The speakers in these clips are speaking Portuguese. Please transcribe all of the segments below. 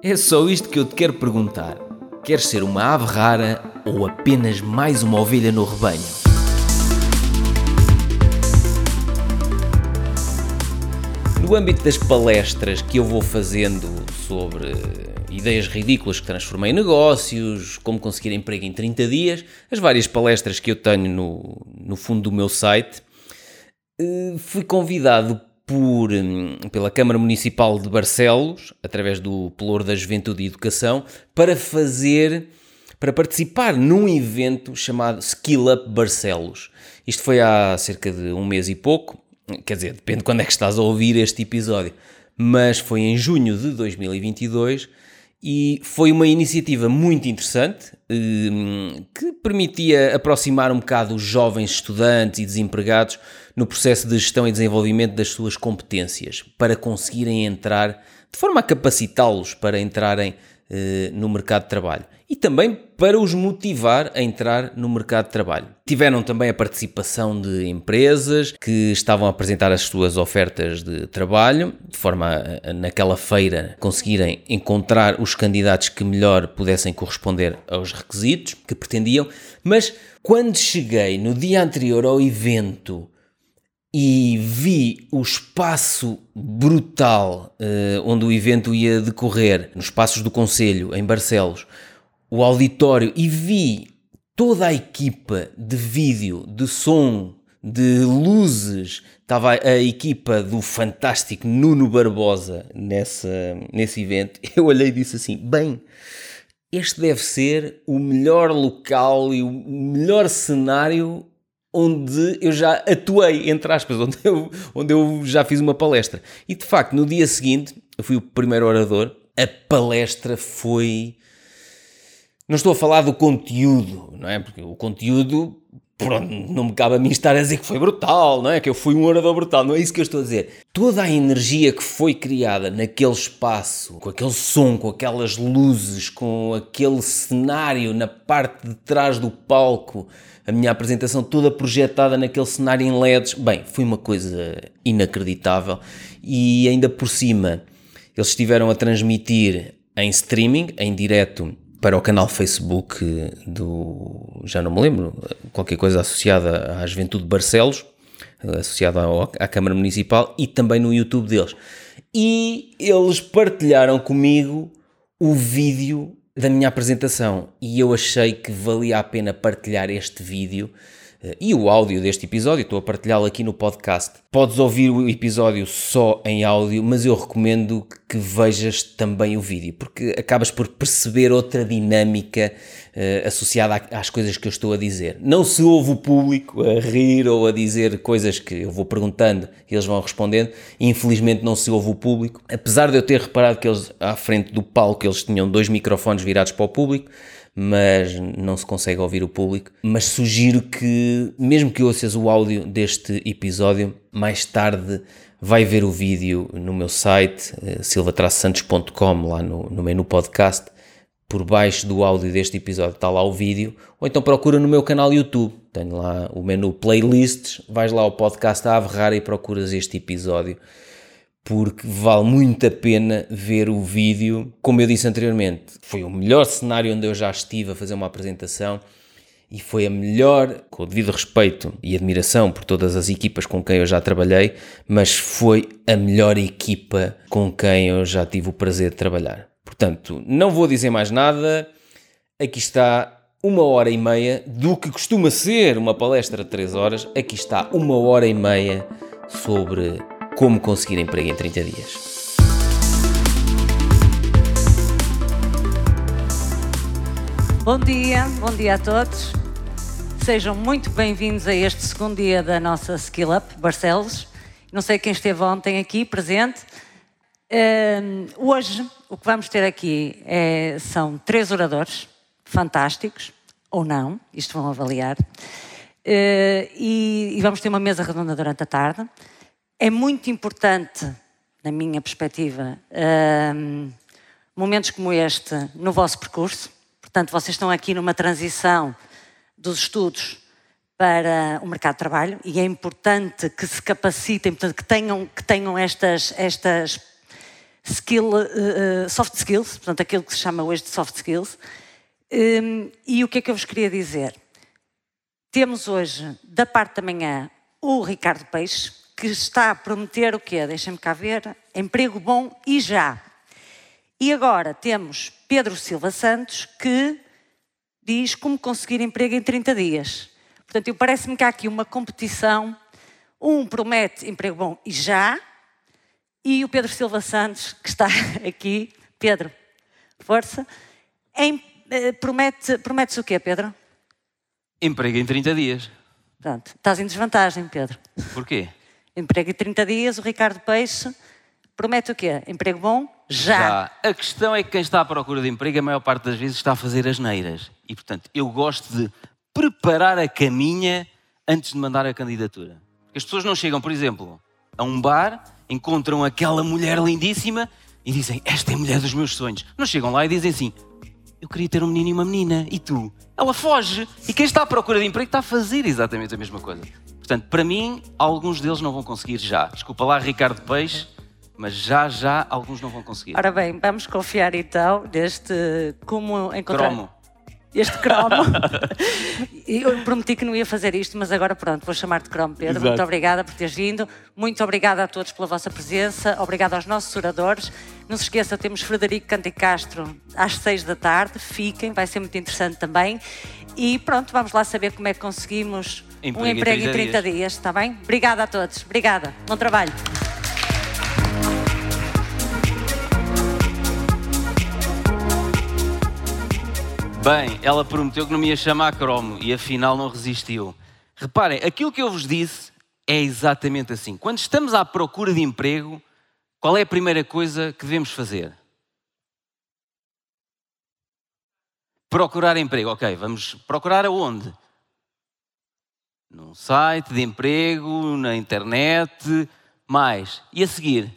É só isto que eu te quero perguntar. Queres ser uma ave rara ou apenas mais uma ovelha no rebanho? No âmbito das palestras que eu vou fazendo sobre ideias ridículas que transformei em negócios, como conseguir emprego em 30 dias, as várias palestras que eu tenho no, no fundo do meu site, eh, fui convidado por, hum, pela Câmara Municipal de Barcelos, através do Pelour da Juventude e Educação, para fazer, para participar num evento chamado Skill Up Barcelos. Isto foi há cerca de um mês e pouco, quer dizer, depende de quando é que estás a ouvir este episódio, mas foi em junho de 2022 e foi uma iniciativa muito interessante hum, que permitia aproximar um bocado os jovens estudantes e desempregados no processo de gestão e desenvolvimento das suas competências para conseguirem entrar, de forma a capacitá-los para entrarem eh, no mercado de trabalho e também para os motivar a entrar no mercado de trabalho. Tiveram também a participação de empresas que estavam a apresentar as suas ofertas de trabalho, de forma a, naquela feira, conseguirem encontrar os candidatos que melhor pudessem corresponder aos requisitos que pretendiam. Mas quando cheguei no dia anterior ao evento e vi o espaço brutal uh, onde o evento ia decorrer, nos Passos do Conselho, em Barcelos, o auditório, e vi toda a equipa de vídeo, de som, de luzes. Estava a equipa do fantástico Nuno Barbosa nessa, nesse evento. Eu olhei e disse assim: bem. Este deve ser o melhor local e o melhor cenário onde eu já atuei, entre aspas, onde eu, onde eu já fiz uma palestra. E de facto, no dia seguinte, eu fui o primeiro orador, a palestra foi. Não estou a falar do conteúdo, não é? Porque o conteúdo, pronto, não me cabe a mim estar a dizer que foi brutal, não é? Que eu fui um orador brutal, não é isso que eu estou a dizer. Toda a energia que foi criada naquele espaço, com aquele som, com aquelas luzes, com aquele cenário na parte de trás do palco, a minha apresentação toda projetada naquele cenário em LEDs. Bem, foi uma coisa inacreditável e ainda por cima eles estiveram a transmitir em streaming, em direto para o canal Facebook do, já não me lembro, qualquer coisa associada à Juventude de Barcelos, associada à Câmara Municipal e também no YouTube deles. E eles partilharam comigo o vídeo da minha apresentação e eu achei que valia a pena partilhar este vídeo e o áudio deste episódio, estou a partilhá-lo aqui no podcast. Podes ouvir o episódio só em áudio, mas eu recomendo que vejas também o vídeo, porque acabas por perceber outra dinâmica uh, associada às coisas que eu estou a dizer. Não se ouve o público a rir ou a dizer coisas que eu vou perguntando e eles vão respondendo. Infelizmente não se ouve o público. Apesar de eu ter reparado que eles, à frente do palco, eles tinham dois microfones virados para o público, mas não se consegue ouvir o público. Mas sugiro que, mesmo que ouças o áudio deste episódio, mais tarde vai ver o vídeo no meu site, eh, silvatraçantos.com, lá no, no menu podcast por baixo do áudio deste episódio está lá o vídeo, ou então procura no meu canal YouTube. Tenho lá o menu playlists, vais lá ao podcast a Rara e procuras este episódio, porque vale muito a pena ver o vídeo. Como eu disse anteriormente, foi o melhor cenário onde eu já estive a fazer uma apresentação e foi a melhor, com o devido respeito e admiração por todas as equipas com quem eu já trabalhei, mas foi a melhor equipa com quem eu já tive o prazer de trabalhar. Portanto, não vou dizer mais nada. Aqui está uma hora e meia do que costuma ser uma palestra de 3 horas. Aqui está uma hora e meia sobre como conseguir emprego em 30 dias. Bom dia, bom dia a todos. Sejam muito bem-vindos a este segundo dia da nossa Skill Up Barcelos. Não sei quem esteve ontem aqui presente. Uh, hoje o que vamos ter aqui é, são três oradores fantásticos, ou não, isto vão avaliar, uh, e, e, vamos ter uma mesa redonda durante a tarde. É muito importante, na minha perspectiva, uh, momentos como este no vosso percurso. Portanto, vocês estão aqui numa transição dos estudos para o mercado de trabalho e é importante que se capacitem, portanto, que tenham, que tenham estas, estas skill, uh, soft skills, portanto, aquilo que se chama hoje de soft skills. Um, e o que é que eu vos queria dizer? Temos hoje, da parte da manhã, o Ricardo Peixe, que está a prometer o quê? Deixem-me cá ver. Emprego bom e já. E agora temos Pedro Silva Santos, que diz como conseguir emprego em 30 dias. Portanto, parece-me que há aqui uma competição. Um promete emprego bom e já, e o Pedro Silva Santos, que está aqui. Pedro, força. Em, eh, promete, prometes o quê, Pedro? Emprego em 30 dias. Pronto, estás em desvantagem, Pedro. Porquê? Emprego em 30 dias, o Ricardo Peixe promete o quê? Emprego bom? Já. Já. A questão é que quem está à procura de emprego, a maior parte das vezes, está a fazer as neiras. E, portanto, eu gosto de preparar a caminha antes de mandar a candidatura. As pessoas não chegam, por exemplo, a um bar, encontram aquela mulher lindíssima e dizem: Esta é a mulher dos meus sonhos. Não chegam lá e dizem assim: Eu queria ter um menino e uma menina. E tu? Ela foge. E quem está à procura de emprego está a fazer exatamente a mesma coisa. Portanto, para mim, alguns deles não vão conseguir já. Desculpa lá, Ricardo Peixe, mas já, já, alguns não vão conseguir. Ora bem, vamos confiar então neste como encontrar... Cromo este cromo. eu prometi que não ia fazer isto, mas agora pronto, vou chamar-te cromo, Pedro. Exato. Muito obrigada por teres vindo. Muito obrigada a todos pela vossa presença. Obrigada aos nossos oradores. Não se esqueça, temos Frederico Cante Castro às seis da tarde. Fiquem, vai ser muito interessante também. E pronto, vamos lá saber como é que conseguimos emprego um emprego em 30, em 30 dias. dias, está bem? Obrigada a todos. Obrigada. Bom trabalho. Bem, ela prometeu que não me ia chamar cromo e afinal não resistiu. Reparem, aquilo que eu vos disse é exatamente assim. Quando estamos à procura de emprego, qual é a primeira coisa que devemos fazer? Procurar emprego. Ok, vamos procurar aonde? Num site de emprego, na internet, mais. E a seguir?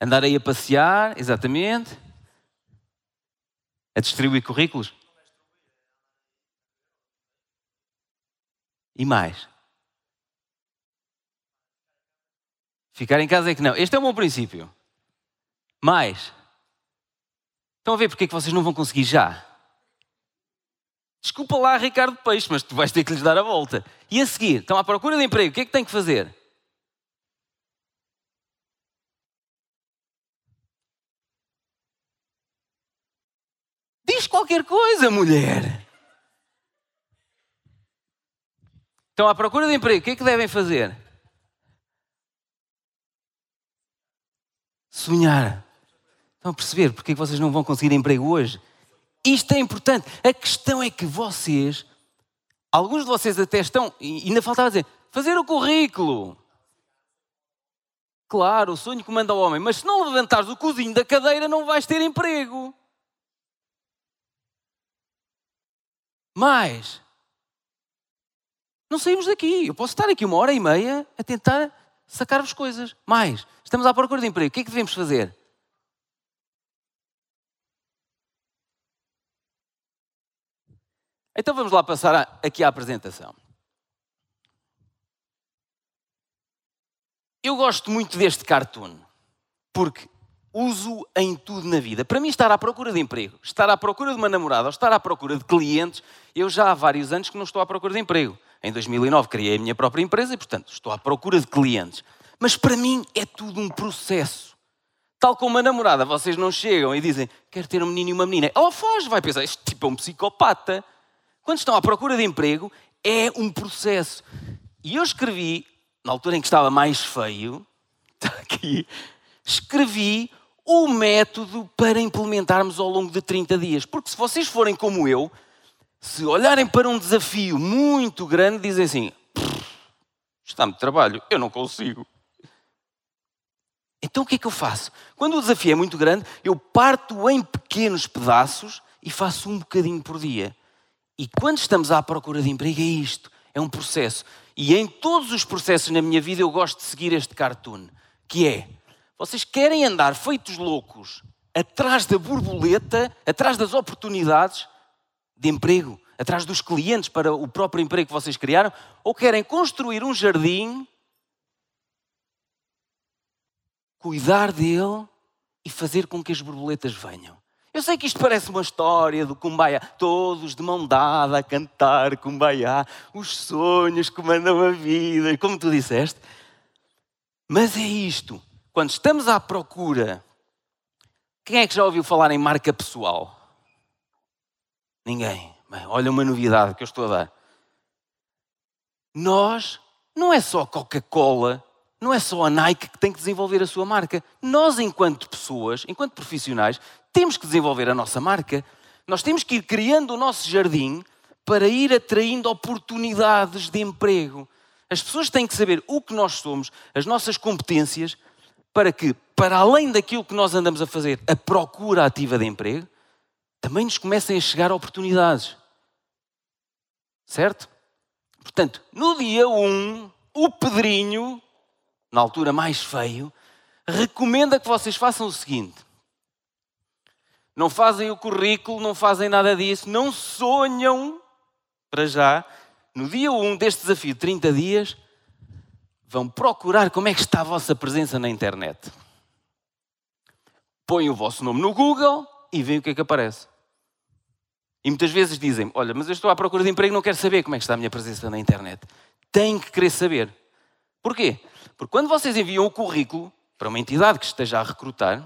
Andar aí a passear, exatamente a distribuir currículos? E mais? Ficar em casa é que não. Este é um bom princípio. Mais. Estão a ver porque é que vocês não vão conseguir já? Desculpa lá, Ricardo Peixe, mas tu vais ter que lhes dar a volta. E a seguir, estão à procura de emprego, o que é que têm que fazer? Diz qualquer coisa, mulher. Estão à procura de emprego, o que é que devem fazer? Sonhar. Estão a perceber porque é que vocês não vão conseguir emprego hoje? Isto é importante. A questão é que vocês, alguns de vocês até estão, ainda faltava dizer, fazer o currículo. Claro, o sonho comanda o homem, mas se não levantares o cozinho da cadeira, não vais ter emprego. Mas não saímos daqui. Eu posso estar aqui uma hora e meia a tentar sacar-vos coisas. Mais, estamos à procura de emprego. O que é que devemos fazer? Então vamos lá passar aqui à apresentação. Eu gosto muito deste cartoon, porque uso em tudo na vida. Para mim, estar à procura de emprego, estar à procura de uma namorada ou estar à procura de clientes, eu já há vários anos que não estou à procura de emprego. Em 2009 criei a minha própria empresa e, portanto, estou à procura de clientes. Mas para mim é tudo um processo. Tal como uma namorada, vocês não chegam e dizem quero ter um menino e uma menina. Ela foge, vai pensar, este tipo é um psicopata. Quando estão à procura de emprego, é um processo. E eu escrevi, na altura em que estava mais feio, está aqui, escrevi o método para implementarmos ao longo de 30 dias. Porque se vocês forem como eu, se olharem para um desafio muito grande, dizem assim: está-me de trabalho, eu não consigo. Então o que é que eu faço? Quando o desafio é muito grande, eu parto em pequenos pedaços e faço um bocadinho por dia. E quando estamos à procura de emprego, é isto: é um processo. E em todos os processos na minha vida, eu gosto de seguir este cartoon, que é vocês querem andar feitos loucos atrás da borboleta, atrás das oportunidades de emprego, atrás dos clientes para o próprio emprego que vocês criaram, ou querem construir um jardim cuidar dele e fazer com que as borboletas venham. Eu sei que isto parece uma história do Kumbaya, todos de mão dada a cantar Kumbaya, os sonhos que mandam a vida, como tu disseste. Mas é isto, quando estamos à procura, quem é que já ouviu falar em marca pessoal? Ninguém. Bem, olha uma novidade que eu estou a dar. Nós, não é só Coca-Cola, não é só a Nike que tem que desenvolver a sua marca. Nós, enquanto pessoas, enquanto profissionais, temos que desenvolver a nossa marca. Nós temos que ir criando o nosso jardim para ir atraindo oportunidades de emprego. As pessoas têm que saber o que nós somos, as nossas competências, para que, para além daquilo que nós andamos a fazer, a procura ativa de emprego, também nos comecem a chegar oportunidades. Certo? Portanto, no dia 1, o Pedrinho, na altura mais feio, recomenda que vocês façam o seguinte: não fazem o currículo, não fazem nada disso, não sonham, para já, no dia 1 deste desafio de 30 dias, vão procurar como é que está a vossa presença na internet. Põem o vosso nome no Google e veem o que é que aparece. E muitas vezes dizem: Olha, mas eu estou à procura de emprego e não quero saber como é que está a minha presença na internet. Tem que querer saber. Porquê? Porque quando vocês enviam o currículo para uma entidade que esteja a recrutar,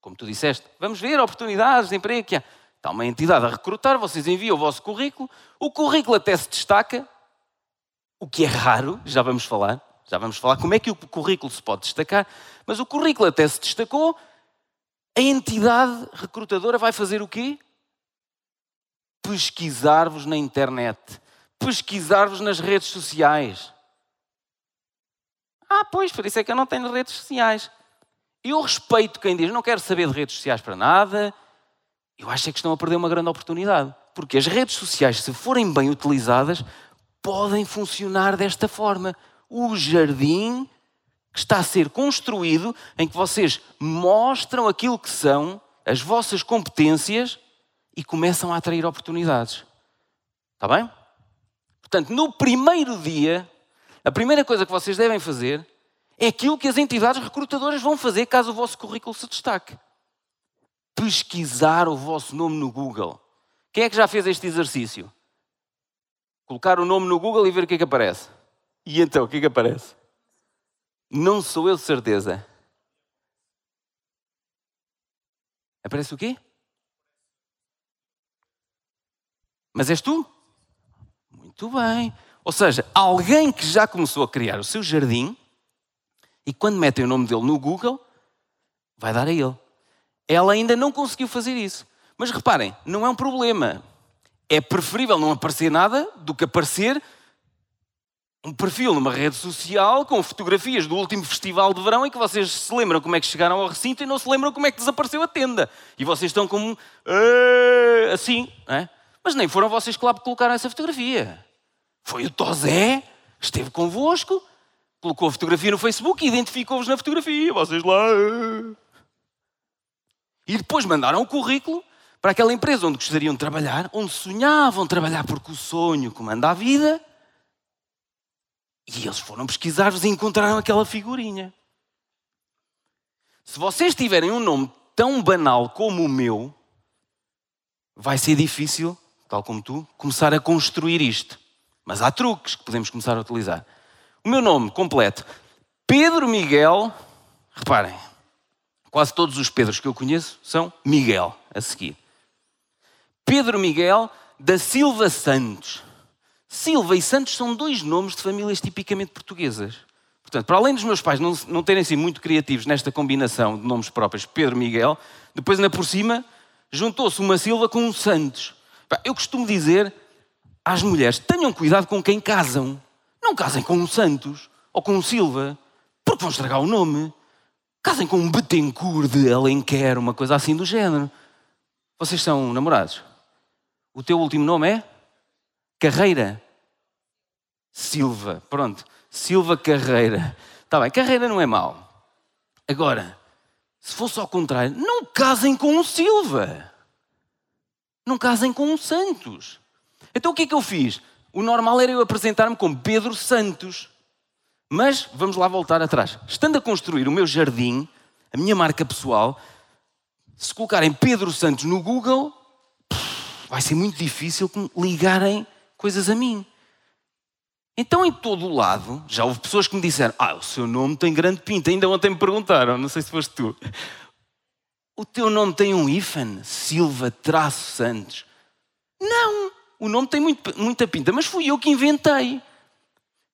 como tu disseste, vamos ver oportunidades de emprego que há. Está uma entidade a recrutar, vocês enviam o vosso currículo, o currículo até se destaca, o que é raro, já vamos falar, já vamos falar como é que o currículo se pode destacar, mas o currículo até se destacou, a entidade recrutadora vai fazer o quê? Pesquisar-vos na internet, pesquisar-vos nas redes sociais. Ah, pois, por isso é que eu não tenho redes sociais. Eu respeito quem diz, não quero saber de redes sociais para nada. Eu acho é que estão a perder uma grande oportunidade. Porque as redes sociais, se forem bem utilizadas, podem funcionar desta forma. O jardim que está a ser construído, em que vocês mostram aquilo que são, as vossas competências e começam a atrair oportunidades. Está bem? Portanto, no primeiro dia, a primeira coisa que vocês devem fazer é aquilo que as entidades recrutadoras vão fazer caso o vosso currículo se destaque. Pesquisar o vosso nome no Google. Quem é que já fez este exercício? Colocar o nome no Google e ver o que é que aparece. E então, o que é que aparece? Não sou eu de certeza. Aparece o quê? Mas és tu? Muito bem. Ou seja, alguém que já começou a criar o seu jardim e quando metem o nome dele no Google, vai dar a ele. Ela ainda não conseguiu fazer isso. Mas reparem, não é um problema. É preferível não aparecer nada do que aparecer um perfil numa rede social com fotografias do último festival de verão em que vocês se lembram como é que chegaram ao recinto e não se lembram como é que desapareceu a tenda. E vocês estão como ah", assim, é? Mas nem foram vocês que lá colocaram essa fotografia. Foi o Tozé, esteve convosco colocou a fotografia no Facebook e identificou-vos na fotografia, vocês lá. E depois mandaram o currículo para aquela empresa onde gostariam de trabalhar, onde sonhavam trabalhar porque o sonho comanda a vida. E eles foram pesquisar-vos e encontraram aquela figurinha. Se vocês tiverem um nome tão banal como o meu, vai ser difícil, tal como tu, começar a construir isto. Mas há truques que podemos começar a utilizar. O meu nome completo, Pedro Miguel, reparem, quase todos os Pedros que eu conheço são Miguel, a seguir. Pedro Miguel da Silva Santos. Silva e Santos são dois nomes de famílias tipicamente portuguesas. Portanto, para além dos meus pais não, não terem sido muito criativos nesta combinação de nomes próprios, Pedro Miguel, depois ainda por cima juntou-se uma Silva com um Santos. Eu costumo dizer às mulheres: tenham cuidado com quem casam. Não casem com um Santos ou com um Silva, porque vão estragar o nome. Casem com um Betancourt de Alenquer, uma coisa assim do género. Vocês são namorados? O teu último nome é? Carreira. Silva. Pronto. Silva Carreira. Está bem, Carreira não é mau. Agora, se fosse ao contrário, não casem com um Silva. Não casem com um Santos. Então o que é que eu fiz? O normal era eu apresentar-me como Pedro Santos. Mas vamos lá voltar atrás. Estando a construir o meu jardim, a minha marca pessoal, se colocarem Pedro Santos no Google, vai ser muito difícil ligarem coisas a mim. Então, em todo o lado, já houve pessoas que me disseram: Ah, o seu nome tem grande pinta. Ainda ontem me perguntaram, não sei se foste tu. O teu nome tem um hífen? Silva Traço Santos. Não, o nome tem muito, muita pinta, mas fui eu que inventei.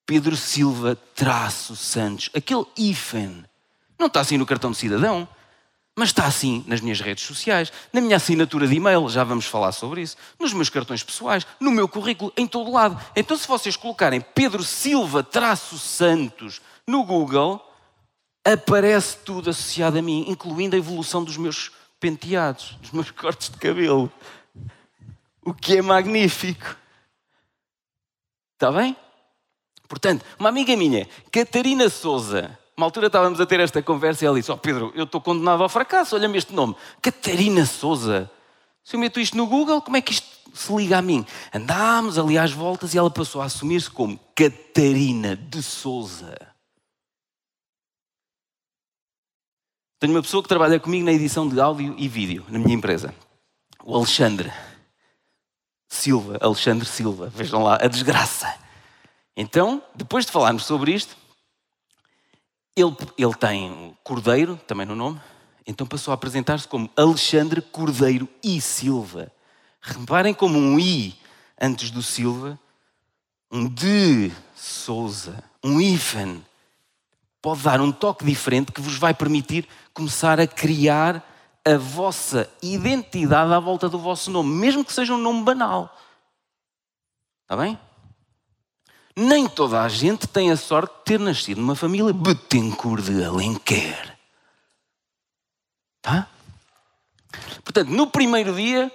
Pedro Silva Traço Santos. Aquele hífen. Não está assim no cartão de cidadão. Mas está assim nas minhas redes sociais, na minha assinatura de e-mail, já vamos falar sobre isso, nos meus cartões pessoais, no meu currículo, em todo lado. Então, se vocês colocarem Pedro Silva Santos no Google, aparece tudo associado a mim, incluindo a evolução dos meus penteados, dos meus cortes de cabelo. O que é magnífico. Está bem? Portanto, uma amiga minha, Catarina Souza, uma altura estávamos a ter esta conversa e ela disse: Ó oh Pedro, eu estou condenado ao fracasso, olha-me este nome, Catarina Souza. Se eu meto isto no Google, como é que isto se liga a mim? Andámos ali às voltas e ela passou a assumir-se como Catarina de Souza. Tenho uma pessoa que trabalha comigo na edição de áudio e vídeo na minha empresa, o Alexandre Silva. Alexandre Silva, vejam lá a desgraça. Então, depois de falarmos sobre isto, ele, ele tem Cordeiro, também no nome, então passou a apresentar-se como Alexandre Cordeiro e Silva. Reparem como um I antes do Silva, um de Souza, um hífen, pode dar um toque diferente que vos vai permitir começar a criar a vossa identidade à volta do vosso nome, mesmo que seja um nome banal. Está bem? Nem toda a gente tem a sorte de ter nascido numa família Betancourt de Alenquer. Tá? Portanto, no primeiro dia,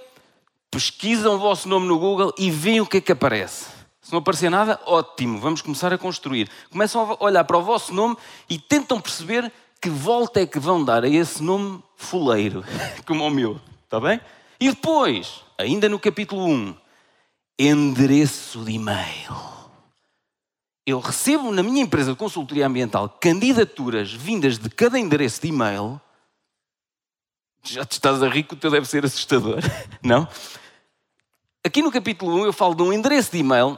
pesquisam o vosso nome no Google e veem o que é que aparece. Se não aparecer nada, ótimo, vamos começar a construir. Começam a olhar para o vosso nome e tentam perceber que volta é que vão dar a esse nome fuleiro, como o meu. Está bem? E depois, ainda no capítulo 1, endereço de e-mail eu recebo na minha empresa de consultoria ambiental candidaturas vindas de cada endereço de e-mail, já te estás a rir o teu deve ser assustador, não? Aqui no capítulo 1 eu falo de um endereço de e-mail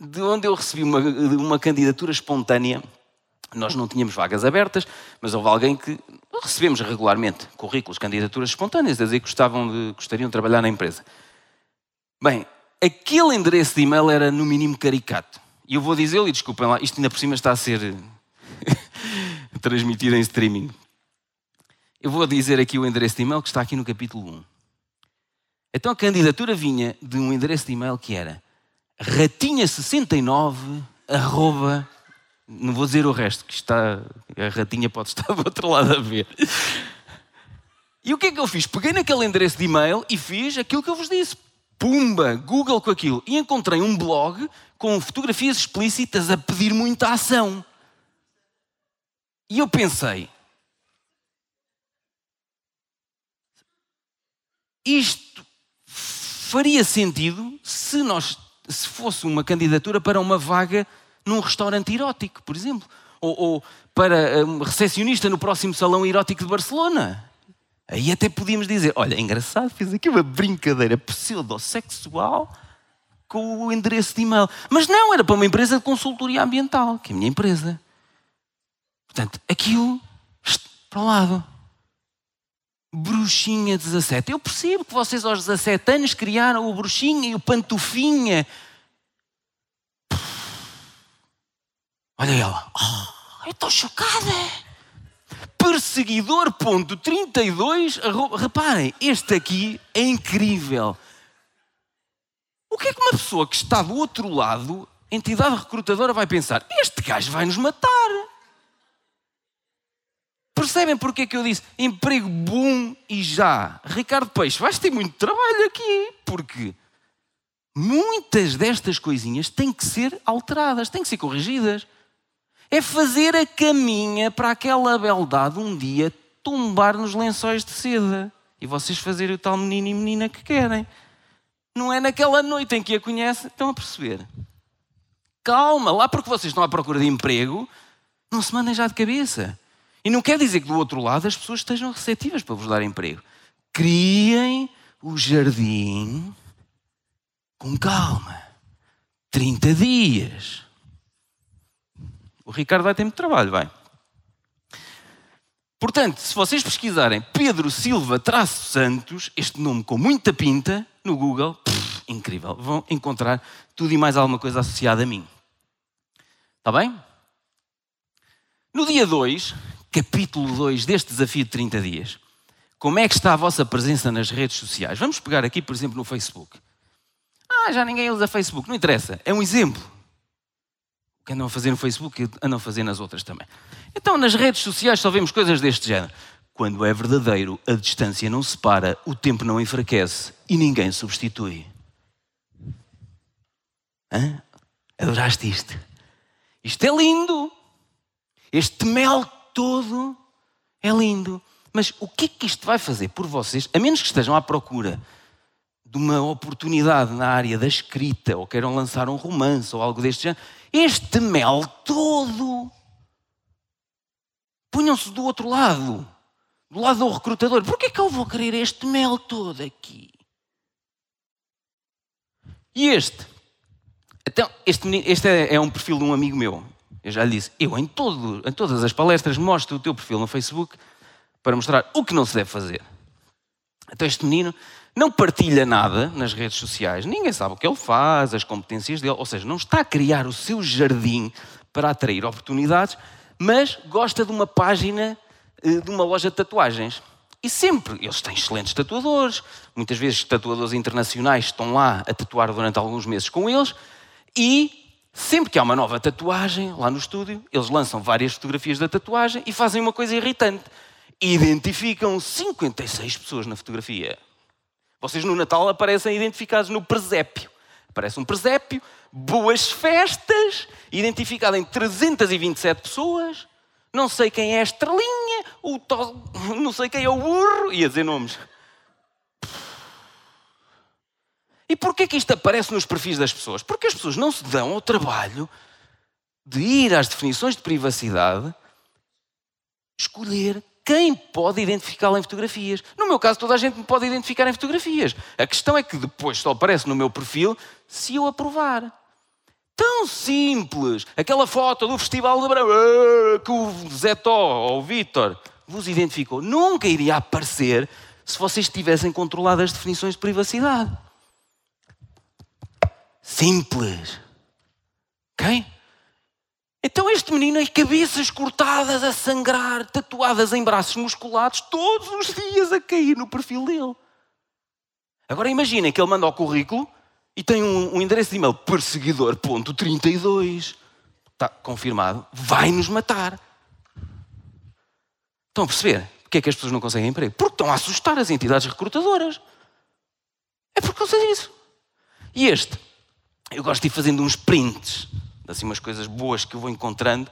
de onde eu recebi uma, uma candidatura espontânea. Nós não tínhamos vagas abertas, mas houve alguém que recebemos regularmente currículos, candidaturas espontâneas, a dizer que gostavam de, gostariam de trabalhar na empresa. Bem, aquele endereço de e-mail era no mínimo caricato. E eu vou dizer-lhe, desculpem lá, isto ainda por cima está a ser transmitido em streaming. Eu vou dizer aqui o endereço de e-mail que está aqui no capítulo 1. Então a candidatura vinha de um endereço de e-mail que era ratinha69 arroba não vou dizer o resto, que está, a ratinha pode estar do outro lado a ver. E o que é que eu fiz? Peguei naquele endereço de e-mail e fiz aquilo que eu vos disse pumba, Google com aquilo. E encontrei um blog com fotografias explícitas a pedir muita ação. E eu pensei, isto faria sentido se nós se fosse uma candidatura para uma vaga num restaurante erótico, por exemplo, ou, ou para um recepcionista no próximo salão erótico de Barcelona. Aí até podíamos dizer: olha, é engraçado, fiz aqui uma brincadeira pseudo-sexual com o endereço de e-mail. Mas não, era para uma empresa de consultoria ambiental, que é a minha empresa. Portanto, aquilo, para o lado. Bruxinha 17. Eu percebo que vocês aos 17 anos criaram o Bruxinha e o Pantufinha. Olha ela. Oh, eu estou chocada perseguidor.32, reparem, este aqui é incrível. O que é que uma pessoa que está do outro lado, entidade recrutadora, vai pensar? Este gajo vai nos matar. Percebem porque é que eu disse emprego bom e já? Ricardo Peixe, vais ter muito trabalho aqui, porque muitas destas coisinhas têm que ser alteradas, têm que ser corrigidas é fazer a caminha para aquela beldade um dia tombar nos lençóis de seda e vocês fazerem o tal menino e menina que querem. Não é naquela noite em que a conhecem, estão a perceber? Calma, lá porque vocês estão à procura de emprego, não se mandem já de cabeça. E não quer dizer que do outro lado as pessoas estejam receptivas para vos dar emprego. Criem o jardim com calma. 30 dias. O Ricardo vai ter muito trabalho, vai. Portanto, se vocês pesquisarem Pedro Silva traço Santos, este nome com muita pinta, no Google, pff, incrível, vão encontrar tudo e mais alguma coisa associada a mim. Está bem? No dia 2, capítulo 2 deste desafio de 30 dias, como é que está a vossa presença nas redes sociais? Vamos pegar aqui, por exemplo, no Facebook. Ah, já ninguém usa Facebook, não interessa, é um exemplo. Que andam a fazer no Facebook, andam a fazer nas outras também. Então, nas redes sociais só vemos coisas deste género. Quando é verdadeiro, a distância não separa, o tempo não enfraquece e ninguém substitui. Hã? Adoraste isto? Isto é lindo. Este mel todo é lindo. Mas o que é que isto vai fazer por vocês, a menos que estejam à procura de uma oportunidade na área da escrita ou queiram lançar um romance ou algo deste género? Este mel todo Punham-se do outro lado, do lado do recrutador. Por que é que eu vou querer este mel todo aqui? E este? Então, este, este é, é, um perfil de um amigo meu. Eu já lhe disse, eu em, todo, em todas as palestras mostro o teu perfil no Facebook para mostrar o que não se deve fazer. Então este menino não partilha nada nas redes sociais, ninguém sabe o que ele faz, as competências dele, ou seja, não está a criar o seu jardim para atrair oportunidades, mas gosta de uma página eh, de uma loja de tatuagens. E sempre, eles têm excelentes tatuadores, muitas vezes tatuadores internacionais estão lá a tatuar durante alguns meses com eles, e sempre que há uma nova tatuagem lá no estúdio, eles lançam várias fotografias da tatuagem e fazem uma coisa irritante. Identificam 56 pessoas na fotografia. Vocês no Natal aparecem identificados no presépio. Aparece um presépio, boas festas, identificado em 327 pessoas. Não sei quem é a estrelinha, o to... não sei quem é o burro, ia dizer nomes. E porquê que isto aparece nos perfis das pessoas? Porque as pessoas não se dão ao trabalho de ir às definições de privacidade, escolher quem pode identificá-la em fotografias. No meu caso, toda a gente me pode identificar em fotografias. A questão é que depois só aparece no meu perfil se eu aprovar. Tão simples. Aquela foto do Festival de Brão ah, que o Zé Tó ou o Vítor vos identificou. Nunca iria aparecer se vocês tivessem controlado as definições de privacidade. Simples. Ok? Então este menino as cabeças cortadas a sangrar, tatuadas em braços musculados, todos os dias a cair no perfil dele. Agora imaginem que ele manda o currículo e tem um, um endereço de e-mail perseguidor.32. Está confirmado. Vai nos matar. Estão a perceber? Porquê é que as pessoas não conseguem emprego? Porque estão a assustar as entidades recrutadoras. É por causa disso. E este, eu gosto de ir fazendo uns prints assim umas coisas boas que eu vou encontrando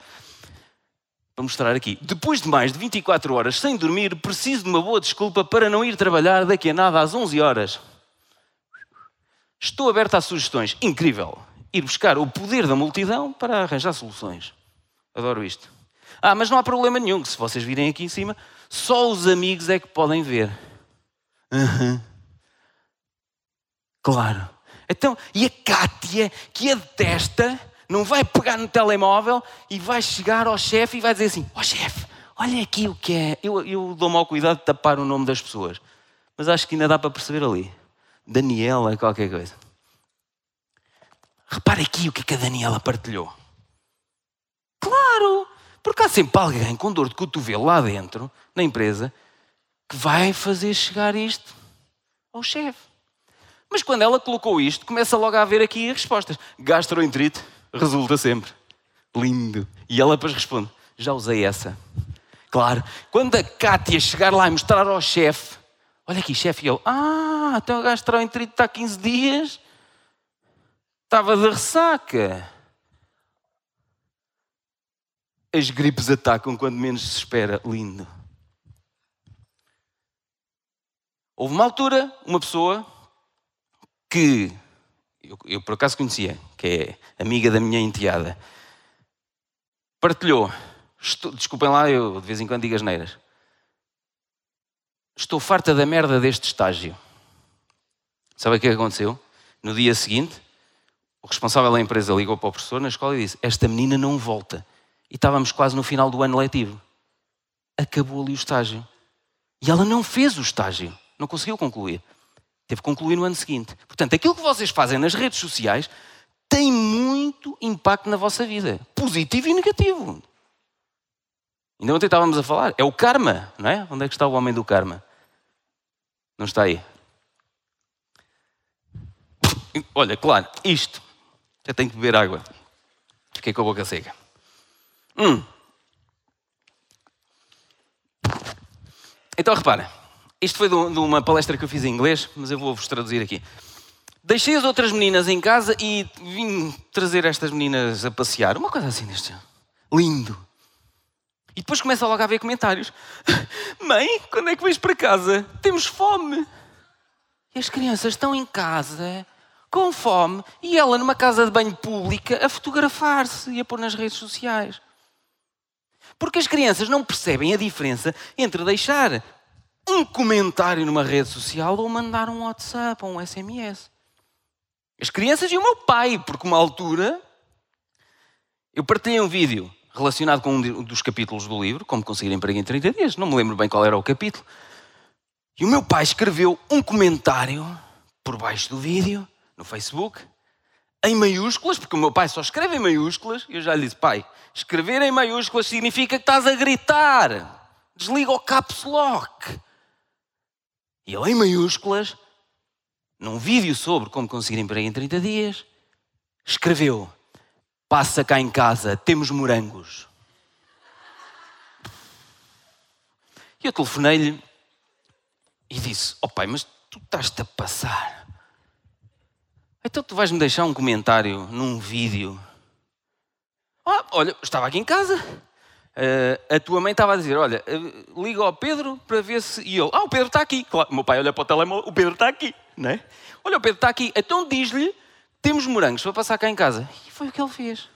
para mostrar aqui. Depois de mais de 24 horas sem dormir, preciso de uma boa desculpa para não ir trabalhar daqui a nada às 11 horas. Estou aberto a sugestões. Incrível. Ir buscar o poder da multidão para arranjar soluções. Adoro isto. Ah, mas não há problema nenhum, que se vocês virem aqui em cima, só os amigos é que podem ver. Uhum. Claro. Então, e a Kátia, que a detesta, não vai pegar no telemóvel e vai chegar ao chefe e vai dizer assim: Ó oh, chefe, olha aqui o que é. Eu, eu dou mal cuidado de tapar o nome das pessoas, mas acho que ainda dá para perceber ali. Daniela, qualquer coisa. Repare aqui o que, é que a Daniela partilhou. Claro, porque há sempre alguém com dor de cotovelo lá dentro, na empresa, que vai fazer chegar isto ao chefe. Mas quando ela colocou isto, começa logo a haver aqui respostas. Gastroenterite, resulta sempre. Lindo. E ela depois responde: Já usei essa. Claro. Quando a Cátia chegar lá e mostrar ao chefe: Olha aqui, chefe, e ele: Ah, então o gastroenterite está há 15 dias. Estava de ressaca. As gripes atacam quando menos se espera. Lindo. Houve uma altura, uma pessoa que eu, eu por acaso conhecia, que é amiga da minha enteada, partilhou. Estou, desculpem lá, eu de vez em quando digo as neiras. Estou farta da merda deste estágio. Sabe o que aconteceu? No dia seguinte, o responsável da empresa ligou para o professor na escola e disse: Esta menina não volta. E estávamos quase no final do ano letivo. Acabou ali o estágio. E ela não fez o estágio. Não conseguiu concluir. Teve que concluir no ano seguinte. Portanto, aquilo que vocês fazem nas redes sociais tem muito impacto na vossa vida. Positivo e negativo. Ainda ontem estávamos a falar. É o karma, não é? Onde é que está o homem do karma? Não está aí. Olha, claro, isto. Já tenho que beber água. Fiquei com a boca seca. Hum. Então repara, isto foi de uma palestra que eu fiz em inglês, mas eu vou-vos traduzir aqui. Deixei as outras meninas em casa e vim trazer estas meninas a passear. Uma coisa assim deste Lindo. E depois começa logo a haver comentários. Mãe, quando é que vais para casa? Temos fome. E as crianças estão em casa com fome e ela numa casa de banho pública a fotografar-se e a pôr nas redes sociais. Porque as crianças não percebem a diferença entre deixar um comentário numa rede social ou mandar um WhatsApp ou um SMS. As crianças e o meu pai, porque uma altura eu partilhei um vídeo relacionado com um dos capítulos do livro, Como Conseguir Emprego em 30 Dias, não me lembro bem qual era o capítulo. E o meu pai escreveu um comentário por baixo do vídeo no Facebook, em maiúsculas, porque o meu pai só escreve em maiúsculas, e eu já lhe disse, pai, escrever em maiúsculas significa que estás a gritar. Desliga o caps lock. E ele, em maiúsculas, num vídeo sobre como conseguir emprego em 30 dias, escreveu: Passa cá em casa, temos morangos. E eu telefonei-lhe e disse: oh, pai, mas tu estás-te a passar. Então tu vais-me deixar um comentário num vídeo. Ah, olha, estava aqui em casa. Uh, a tua mãe estava a dizer: Olha, uh, liga ao Pedro para ver se. E ele: Ah, o Pedro está aqui. Claro, o meu pai olha para o telemóvel: O Pedro está aqui. Não é? Olha, o Pedro está aqui. Então diz-lhe: Temos morangos para passar cá em casa. E foi o que ele fez.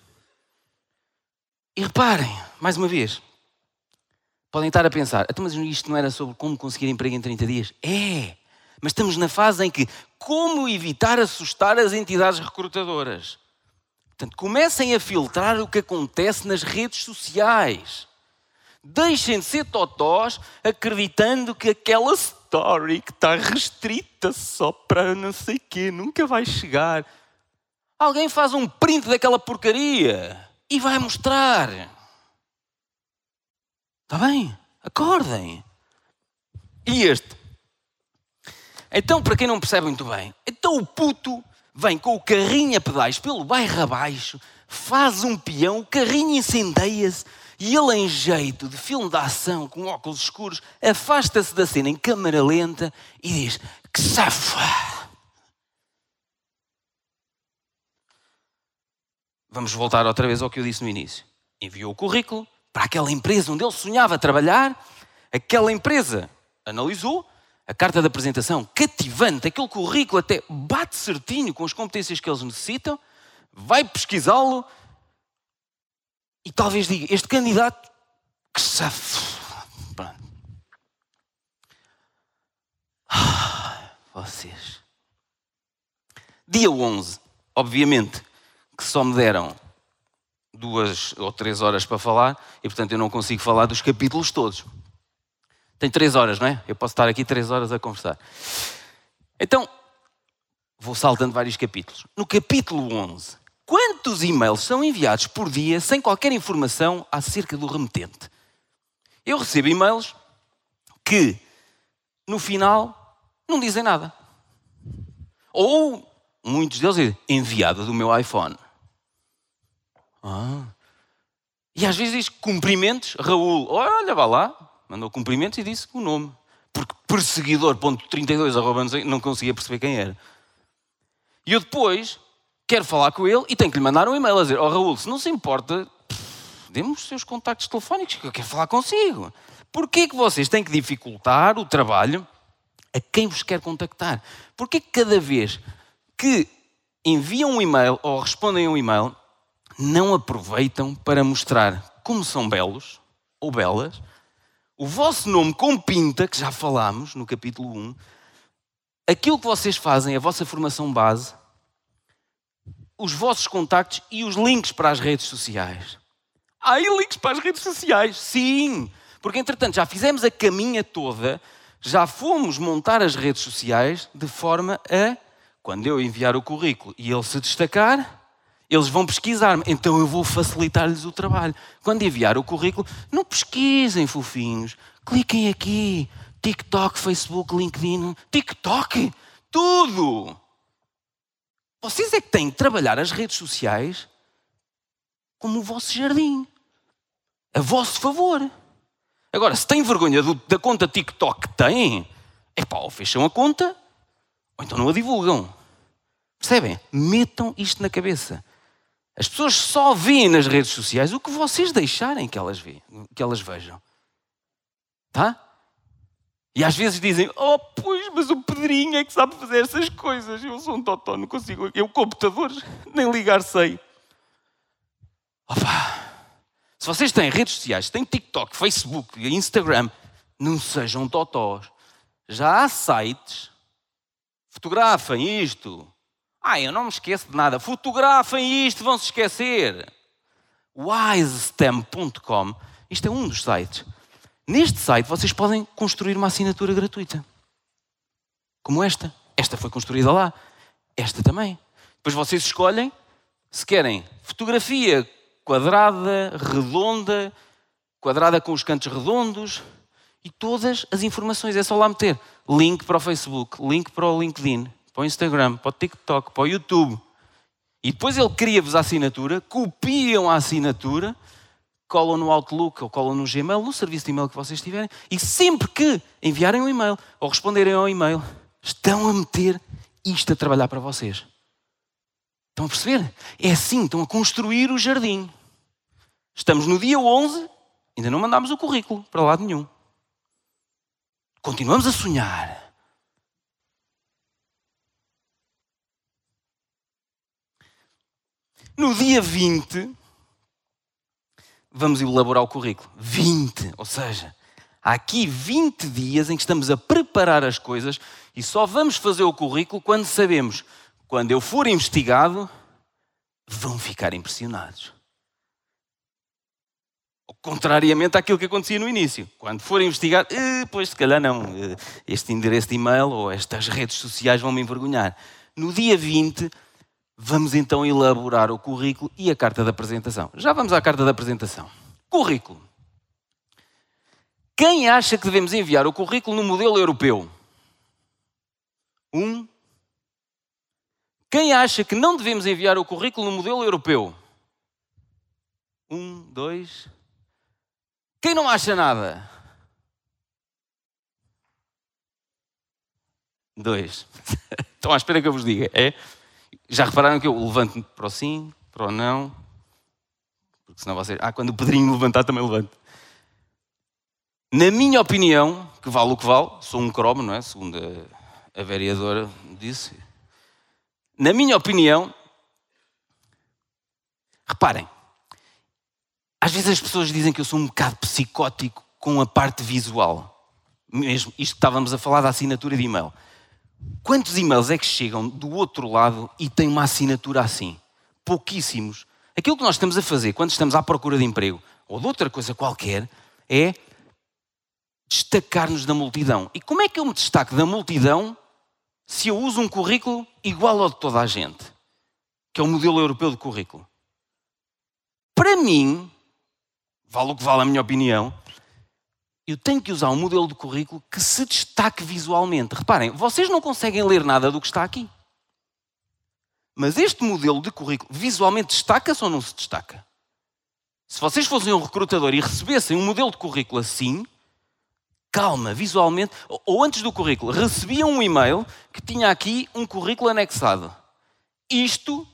E reparem, mais uma vez, podem estar a pensar: então, Mas isto não era sobre como conseguir emprego em 30 dias? É! Mas estamos na fase em que como evitar assustar as entidades recrutadoras. Portanto, comecem a filtrar o que acontece nas redes sociais. Deixem de ser totós acreditando que aquela story que está restrita só para não sei quê nunca vai chegar. Alguém faz um print daquela porcaria e vai mostrar. Está bem? Acordem. E este? Então, para quem não percebe muito bem, então o puto vem com o carrinho a pedais pelo bairro abaixo, faz um peão, o carrinho incendeia-se e ele, em jeito de filme de ação com óculos escuros, afasta-se da cena em câmara lenta e diz: Que safa! Vamos voltar outra vez ao que eu disse no início. Enviou o currículo para aquela empresa onde ele sonhava trabalhar, aquela empresa analisou a carta de apresentação cativante, aquele currículo até bate certinho com as competências que eles necessitam, vai pesquisá-lo e talvez diga: Este candidato que safe. Ah, vocês. Dia 11, obviamente, que só me deram duas ou três horas para falar e, portanto, eu não consigo falar dos capítulos todos. Tem três horas, não é? Eu posso estar aqui três horas a conversar. Então, vou saltando vários capítulos. No capítulo 11, quantos e-mails são enviados por dia sem qualquer informação acerca do remetente? Eu recebo e-mails que, no final, não dizem nada. Ou, muitos deles dizem, enviado do meu iPhone. Ah. E às vezes diz cumprimentos, Raul, olha, vá lá, mandou cumprimentos e disse o nome. Porque perseguidor.32 não conseguia perceber quem era. E eu depois quero falar com ele e tenho que lhe mandar um e-mail a dizer: Ó oh, Raul, se não se importa, dê-me os seus contactos telefónicos que eu quero falar consigo. Porquê que vocês têm que dificultar o trabalho a quem vos quer contactar? Porquê que cada vez que enviam um e-mail ou respondem a um e-mail, não aproveitam para mostrar como são belos ou belas, o vosso nome com pinta, que já falámos no capítulo 1, aquilo que vocês fazem, a vossa formação base, os vossos contactos e os links para as redes sociais. Há aí links para as redes sociais, sim! Porque entretanto já fizemos a caminha toda, já fomos montar as redes sociais de forma a, quando eu enviar o currículo e ele se destacar, eles vão pesquisar-me, então eu vou facilitar-lhes o trabalho. Quando enviar o currículo, não pesquisem, fofinhos. Cliquem aqui. TikTok, Facebook, LinkedIn. TikTok! Tudo! Vocês é que têm que trabalhar as redes sociais como o vosso jardim. A vosso favor. Agora, se têm vergonha do, da conta TikTok que têm, é pá, ou fecham a conta, ou então não a divulgam. Percebem? Metam isto na cabeça. As pessoas só veem nas redes sociais o que vocês deixarem que elas, veem, que elas vejam. Tá? E às vezes dizem, oh, pois, mas o Pedrinho é que sabe fazer essas coisas. Eu sou um totó, não consigo. Eu, computadores, nem ligar sei. Opa! Se vocês têm redes sociais, têm TikTok, Facebook, Instagram, não sejam totós. Já há sites, fotografem isto, ah, eu não me esqueço de nada. Fotografem isto, vão se esquecer. Wisestem.com. Isto é um dos sites. Neste site vocês podem construir uma assinatura gratuita. Como esta. Esta foi construída lá. Esta também. Depois vocês escolhem se querem fotografia quadrada, redonda, quadrada com os cantos redondos e todas as informações. É só lá meter link para o Facebook, link para o LinkedIn, para o Instagram, para o TikTok, para o YouTube. E depois ele cria-vos a assinatura, copiam a assinatura, colam no Outlook ou colam no Gmail, no serviço de e-mail que vocês tiverem, e sempre que enviarem um e-mail ou responderem ao e-mail, estão a meter isto a trabalhar para vocês. Estão a perceber? É assim, estão a construir o jardim. Estamos no dia 11, ainda não mandámos o currículo para lado nenhum. Continuamos a sonhar. No dia 20, vamos elaborar o currículo. 20, ou seja, há aqui 20 dias em que estamos a preparar as coisas e só vamos fazer o currículo quando sabemos, quando eu for investigado, vão ficar impressionados. Contrariamente àquilo que acontecia no início. Quando for investigado, eh, pois se calhar não, eh, este endereço de e-mail ou estas redes sociais vão me envergonhar. No dia 20, Vamos então elaborar o currículo e a carta de apresentação. Já vamos à carta de apresentação. Currículo. Quem acha que devemos enviar o currículo no modelo europeu? Um. Quem acha que não devemos enviar o currículo no modelo europeu? Um, dois. Quem não acha nada? Dois. Estão à espera que eu vos diga, é? Já repararam que eu levanto-me para o sim, para o não? Porque senão vocês. Ah, quando o Pedrinho levantar, também levanto. Na minha opinião, que vale o que vale, sou um cromo, não é? Segundo a, a vereadora disse. Na minha opinião, reparem, às vezes as pessoas dizem que eu sou um bocado psicótico com a parte visual. Mesmo isto que estávamos a falar da assinatura de e-mail. Quantos e-mails é que chegam do outro lado e têm uma assinatura assim? Pouquíssimos. Aquilo que nós estamos a fazer quando estamos à procura de emprego ou de outra coisa qualquer é destacar-nos da multidão. E como é que eu me destaco da multidão se eu uso um currículo igual ao de toda a gente? Que é o modelo europeu de currículo. Para mim, vale o que vale a minha opinião, eu tenho que usar um modelo de currículo que se destaque visualmente. Reparem, vocês não conseguem ler nada do que está aqui. Mas este modelo de currículo visualmente destaca-se ou não se destaca? Se vocês fossem um recrutador e recebessem um modelo de currículo assim, calma, visualmente, ou antes do currículo, recebiam um e-mail que tinha aqui um currículo anexado. Isto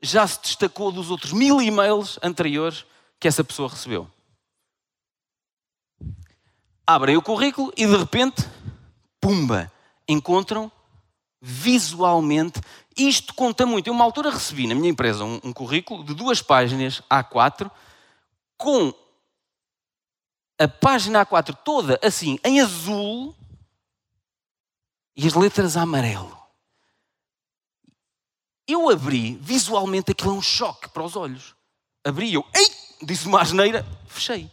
já se destacou dos outros mil e-mails anteriores que essa pessoa recebeu abrem o currículo e de repente, pumba, encontram visualmente Isto conta muito. Eu, uma altura, recebi na minha empresa um, um currículo de duas páginas A4 com a página A4 toda assim, em azul e as letras a amarelo. Eu abri, visualmente aquilo é um choque para os olhos. Abri eu, ei, disse uma asneira, fechei.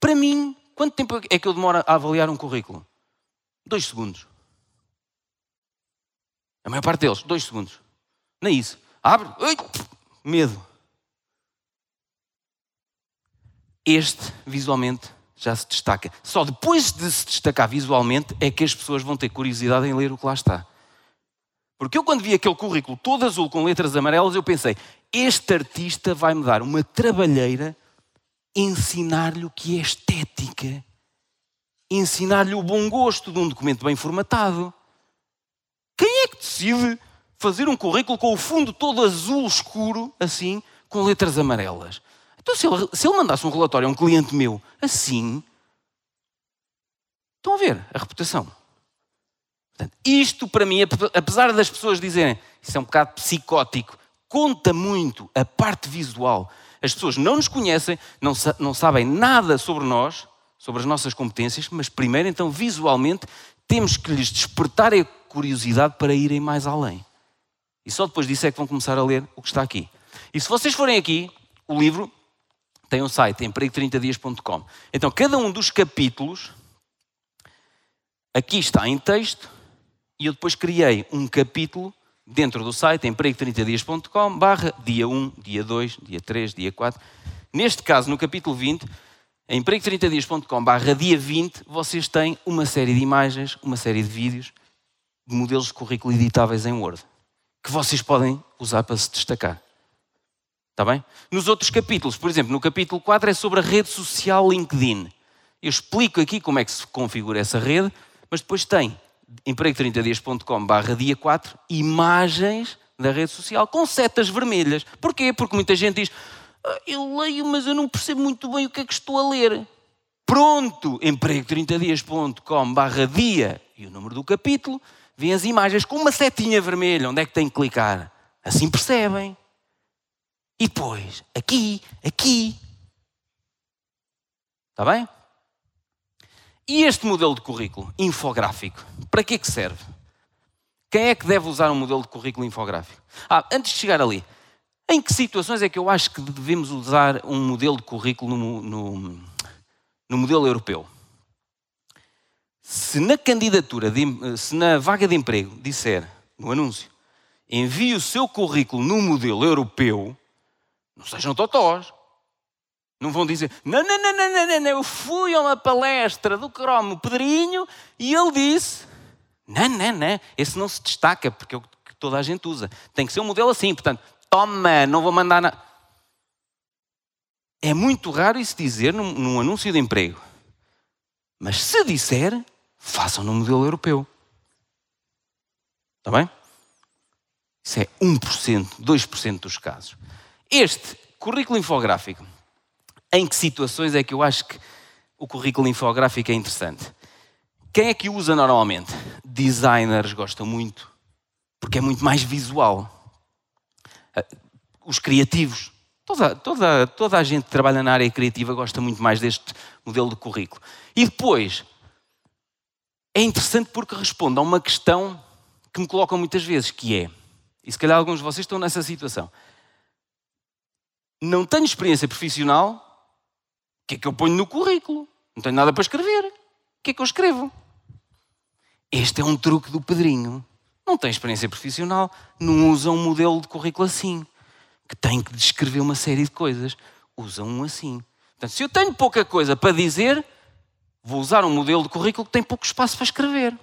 Para mim, quanto tempo é que eu demoro a avaliar um currículo? Dois segundos. A maior parte deles, dois segundos. Nem isso. Abre, ei, medo. Este, visualmente, já se destaca. Só depois de se destacar visualmente é que as pessoas vão ter curiosidade em ler o que lá está. Porque eu, quando vi aquele currículo todo azul com letras amarelas, eu pensei: este artista vai-me dar uma trabalheira, ensinar-lhe o que é estética, ensinar-lhe o bom gosto de um documento bem formatado. Quem é que decide fazer um currículo com o fundo todo azul escuro, assim, com letras amarelas? Então, se ele, se ele mandasse um relatório a um cliente meu assim, estão a ver a reputação. Portanto, isto para mim, apesar das pessoas dizerem isso é um bocado psicótico, conta muito a parte visual. As pessoas não nos conhecem, não, não sabem nada sobre nós, sobre as nossas competências, mas primeiro, então, visualmente, temos que lhes despertar a curiosidade para irem mais além. E só depois disso é que vão começar a ler o que está aqui. E se vocês forem aqui, o livro tem um site, emprego30dias.com. Então, cada um dos capítulos, aqui está em texto, e eu depois criei um capítulo dentro do site, emprego30dias.com, barra dia 1, dia 2, dia 3, dia 4. Neste caso, no capítulo 20, em emprego30dias.com, barra dia 20, vocês têm uma série de imagens, uma série de vídeos, de modelos de currículo editáveis em Word, que vocês podem usar para se destacar. Está bem? Nos outros capítulos, por exemplo, no capítulo 4 é sobre a rede social LinkedIn. Eu explico aqui como é que se configura essa rede, mas depois tem emprego30dias.com barra dia 4 imagens da rede social com setas vermelhas. Porquê? Porque muita gente diz ah, eu leio, mas eu não percebo muito bem o que é que estou a ler. Pronto, emprego30dias.com barra dia e o número do capítulo, vêm as imagens com uma setinha vermelha. Onde é que tem que clicar? Assim percebem. E depois, aqui, aqui. Está bem? E este modelo de currículo infográfico, para que é que serve? Quem é que deve usar um modelo de currículo infográfico? Ah, antes de chegar ali, em que situações é que eu acho que devemos usar um modelo de currículo no, no, no modelo europeu? Se na candidatura, de, se na vaga de emprego disser no anúncio, envie o seu currículo no modelo europeu, não sejam totós. Não vão dizer, não, não, não, não, não, não, eu fui a uma palestra do Cromo Pedrinho e ele disse, não, não, não, esse não se destaca porque é o que toda a gente usa. Tem que ser um modelo assim, portanto, toma, não vou mandar nada. É muito raro isso dizer num, num anúncio de emprego. Mas se disser, façam no modelo europeu. Está bem? Isso é 1%, 2% dos casos. Este currículo infográfico, em que situações é que eu acho que o currículo infográfico é interessante? Quem é que usa normalmente? Designers gostam muito, porque é muito mais visual. Ah, os criativos, toda, toda, toda a gente que trabalha na área criativa gosta muito mais deste modelo de currículo. E depois, é interessante porque responde a uma questão que me colocam muitas vezes, que é, e se calhar alguns de vocês estão nessa situação, não tenho experiência profissional, que é que eu ponho no currículo? Não tenho nada para escrever. O que é que eu escrevo? Este é um truque do Pedrinho. Não tem experiência profissional, não usa um modelo de currículo assim, que tem que descrever uma série de coisas. Usa um assim. Portanto, se eu tenho pouca coisa para dizer, vou usar um modelo de currículo que tem pouco espaço para escrever.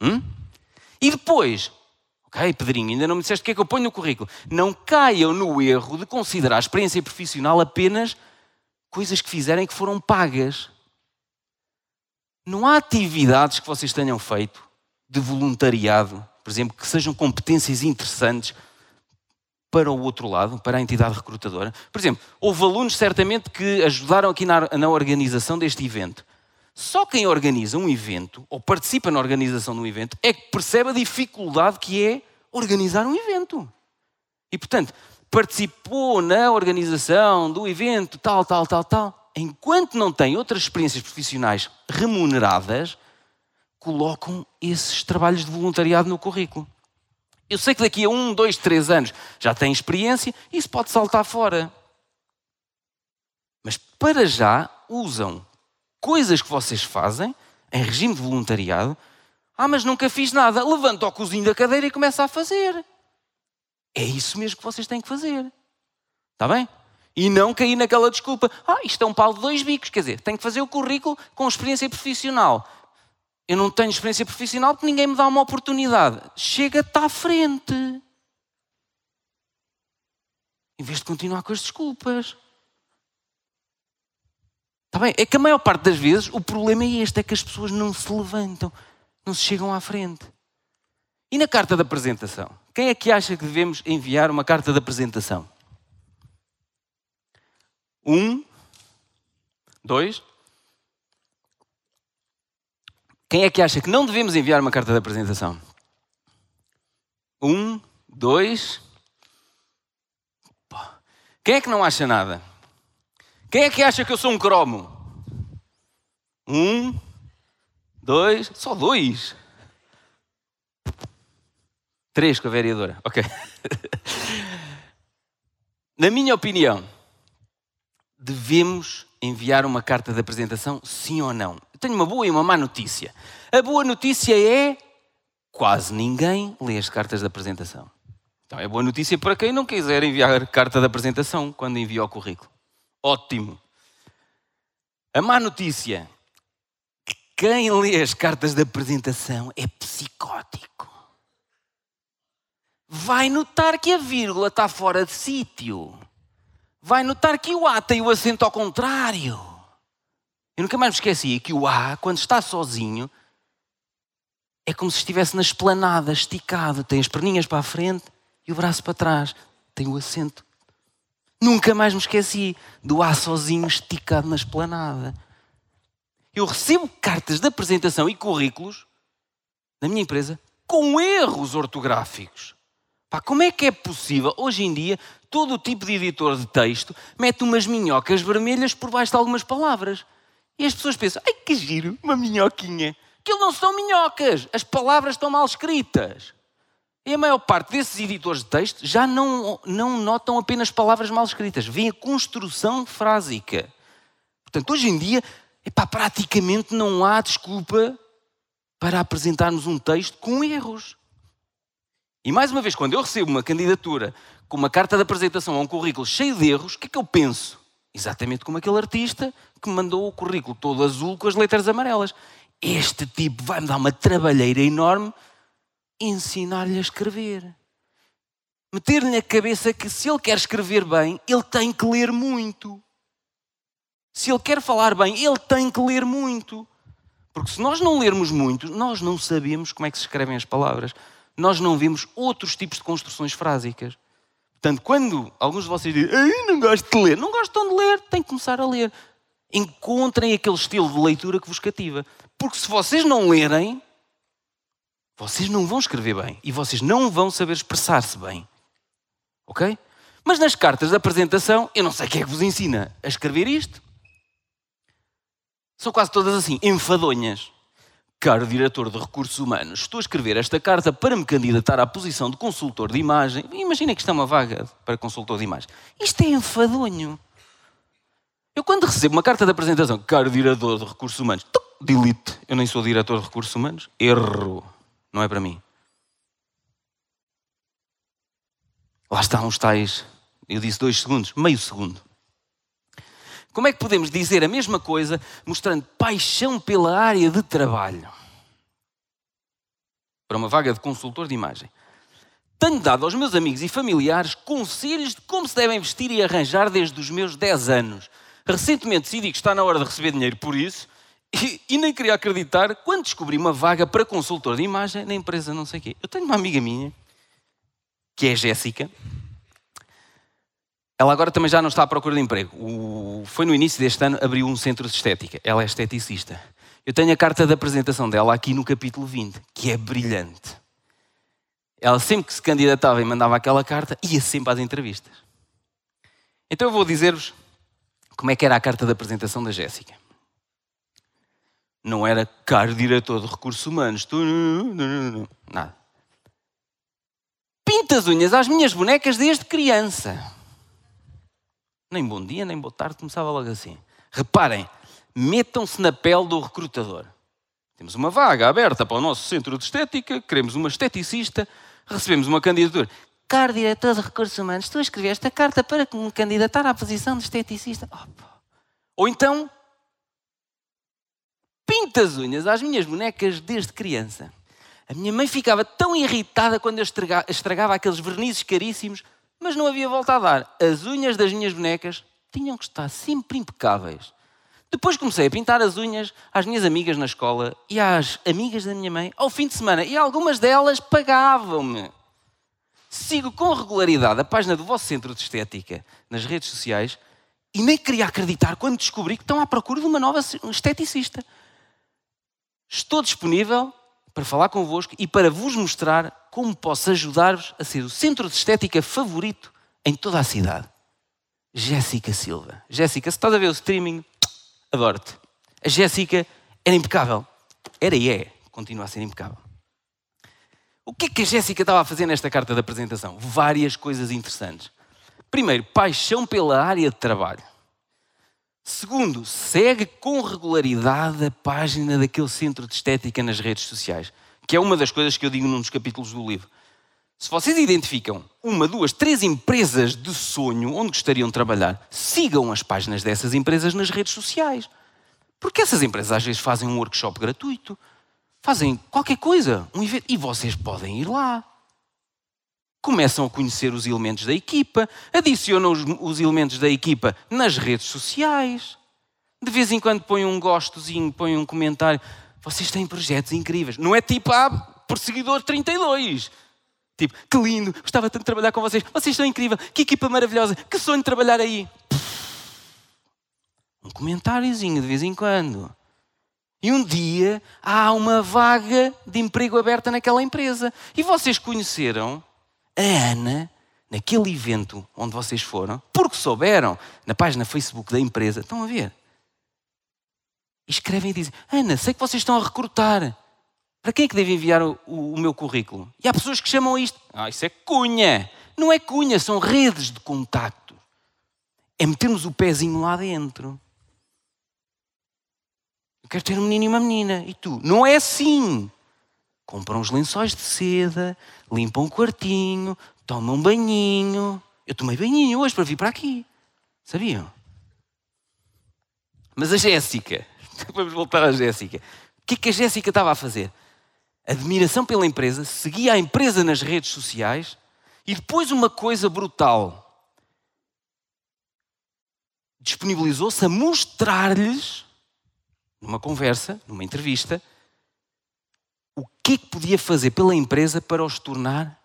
Hum? E depois, Ok, Pedrinho, ainda não me disseste o que é que eu ponho no currículo. Não caiam no erro de considerar a experiência profissional apenas coisas que fizerem que foram pagas. Não há atividades que vocês tenham feito de voluntariado, por exemplo, que sejam competências interessantes para o outro lado, para a entidade recrutadora. Por exemplo, houve alunos certamente que ajudaram aqui na, na organização deste evento. Só quem organiza um evento ou participa na organização de um evento é que percebe a dificuldade que é organizar um evento. E portanto, participou na organização do evento, tal, tal, tal, tal. Enquanto não tem outras experiências profissionais remuneradas, colocam esses trabalhos de voluntariado no currículo. Eu sei que daqui a um, dois, três anos já tem experiência, isso pode saltar fora. Mas para já usam coisas que vocês fazem em regime de voluntariado. Ah, mas nunca fiz nada. Levanta o cozinho da cadeira e começa a fazer. É isso mesmo que vocês têm que fazer. Está bem? E não cair naquela desculpa. Ah, isto é um pau de dois bicos. Quer dizer, tenho que fazer o currículo com experiência profissional. Eu não tenho experiência profissional porque ninguém me dá uma oportunidade. Chega-te à frente. Em vez de continuar com as desculpas. Está bem? É que a maior parte das vezes o problema é este: é que as pessoas não se levantam, não se chegam à frente. E na carta de apresentação? Quem é que acha que devemos enviar uma carta de apresentação? Um, dois, Quem é que acha que não devemos enviar uma carta de apresentação? Um, dois. Quem é que não acha nada? Quem é que acha que eu sou um cromo? Um, dois, só dois. Três com a vereadora, ok. Na minha opinião, devemos enviar uma carta de apresentação, sim ou não? Eu tenho uma boa e uma má notícia. A boa notícia é quase ninguém lê as cartas de apresentação. Então é boa notícia para quem não quiser enviar carta de apresentação quando envia o currículo. Ótimo. A má notícia que quem lê as cartas de apresentação é psicótico. Vai notar que a vírgula está fora de sítio vai notar que o A tem o acento ao contrário. Eu nunca mais me esqueci que o A, quando está sozinho, é como se estivesse na esplanada, esticado, tem as perninhas para a frente e o braço para trás, tem o acento. Nunca mais me esqueci do A sozinho, esticado na esplanada. Eu recebo cartas de apresentação e currículos da minha empresa com erros ortográficos. Pá, como é que é possível, hoje em dia, todo o tipo de editor de texto mete umas minhocas vermelhas por baixo de algumas palavras. E as pessoas pensam, ai que giro, uma minhoquinha. Aquilo não são minhocas, as palavras estão mal escritas. E a maior parte desses editores de texto já não, não notam apenas palavras mal escritas, veem a construção frásica. Portanto, hoje em dia, epá, praticamente não há desculpa para apresentarmos um texto com erros. E mais uma vez, quando eu recebo uma candidatura com uma carta de apresentação ou um currículo cheio de erros, o que é que eu penso? Exatamente como aquele artista que me mandou o currículo todo azul com as letras amarelas. Este tipo vai-me dar uma trabalheira enorme ensinar-lhe a escrever. Meter-lhe na cabeça que se ele quer escrever bem, ele tem que ler muito. Se ele quer falar bem, ele tem que ler muito. Porque se nós não lermos muito, nós não sabemos como é que se escrevem as palavras. Nós não vimos outros tipos de construções frásicas. Portanto, quando alguns de vocês dizem, não gosto de ler, não gostam de ler, têm que começar a ler. Encontrem aquele estilo de leitura que vos cativa. Porque se vocês não lerem, vocês não vão escrever bem e vocês não vão saber expressar-se bem. Ok? Mas nas cartas de apresentação, eu não sei quem é que vos ensina a escrever isto. São quase todas assim, enfadonhas. Caro diretor de recursos humanos, estou a escrever esta carta para me candidatar à posição de consultor de imagem. Imagina que isto é uma vaga para consultor de imagem. Isto é enfadonho. Eu, quando recebo uma carta de apresentação, caro diretor de recursos humanos, delete. Eu nem sou diretor de recursos humanos. Erro. Não é para mim. Lá estão os tais. Eu disse dois segundos, meio segundo. Como é que podemos dizer a mesma coisa mostrando paixão pela área de trabalho? Para uma vaga de consultor de imagem. Tenho dado aos meus amigos e familiares conselhos de como se devem vestir e arranjar desde os meus 10 anos. Recentemente decidi que está na hora de receber dinheiro por isso e, nem queria acreditar quando descobri uma vaga para consultor de imagem na empresa não sei o quê. Eu tenho uma amiga minha, que é Jéssica, ela agora também já não está à procura de emprego. O... Foi no início deste ano, abriu um centro de estética. Ela é esteticista. Eu tenho a carta de apresentação dela aqui no capítulo 20, que é brilhante. Ela sempre que se candidatava e mandava aquela carta, ia sempre às entrevistas. Então eu vou dizer-vos como é que era a carta de apresentação da Jéssica. Não era caro diretor de recursos humanos. Nada. Pinta as unhas às minhas bonecas desde criança. Nem bom dia, nem boa tarde, começava logo assim. Reparem, metam-se na pele do recrutador. Temos uma vaga aberta para o nosso centro de estética, queremos uma esteticista, recebemos uma candidatura. Caro diretor de recursos humanos, tu escreveste a carta para me candidatar à posição de esteticista. Ou então, pinta as unhas às minhas bonecas desde criança. A minha mãe ficava tão irritada quando eu estragava aqueles vernizes caríssimos, mas não havia volta a dar. As unhas das minhas bonecas tinham que estar sempre impecáveis. Depois comecei a pintar as unhas às minhas amigas na escola e às amigas da minha mãe ao fim de semana, e algumas delas pagavam-me. Sigo com regularidade a página do vosso centro de estética nas redes sociais e nem queria acreditar quando descobri que estão à procura de uma nova esteticista. Estou disponível para falar convosco e para vos mostrar como posso ajudar-vos a ser o centro de estética favorito em toda a cidade. Jéssica Silva. Jéssica, se estás a ver o streaming, adoro-te. A Jéssica era impecável. Era e é. Continua a ser impecável. O que é que a Jéssica estava a fazer nesta carta de apresentação? Várias coisas interessantes. Primeiro, paixão pela área de trabalho. Segundo, segue com regularidade a página daquele centro de estética nas redes sociais, que é uma das coisas que eu digo num dos capítulos do livro. Se vocês identificam uma, duas, três empresas de sonho onde gostariam de trabalhar, sigam as páginas dessas empresas nas redes sociais. Porque essas empresas às vezes fazem um workshop gratuito, fazem qualquer coisa, um evento, e vocês podem ir lá começam a conhecer os elementos da equipa, adicionam os, os, elementos da equipa nas redes sociais. De vez em quando põem um gostozinho, põem um comentário. Vocês têm projetos incríveis. Não é tipo, ah, perseguidor 32. Tipo, que lindo, gostava tanto de trabalhar com vocês. Vocês são incríveis, que equipa maravilhosa, que sonho de trabalhar aí. Um comentáriozinho de vez em quando. E um dia há uma vaga de emprego aberta naquela empresa. E vocês conheceram a Ana, naquele evento onde vocês foram, porque souberam, na página Facebook da empresa, estão a ver? Escrevem e dizem: Ana, sei que vocês estão a recrutar. Para quem é que devo enviar o, o, o meu currículo? E há pessoas que chamam isto: Ah, isso é cunha. Não é cunha, são redes de contacto. É metermos o pezinho lá dentro. Eu quero ter um menino e uma menina. E tu? Não é assim. Compram os lençóis de seda, limpam um quartinho, tomam um banhinho. Eu tomei banhinho hoje para vir para aqui. Sabiam? Mas a Jéssica, vamos voltar à Jéssica. O que é que a Jéssica estava a fazer? Admiração pela empresa, seguia a empresa nas redes sociais e depois uma coisa brutal. Disponibilizou-se a mostrar-lhes, numa conversa, numa entrevista, o que é que podia fazer pela empresa para os tornar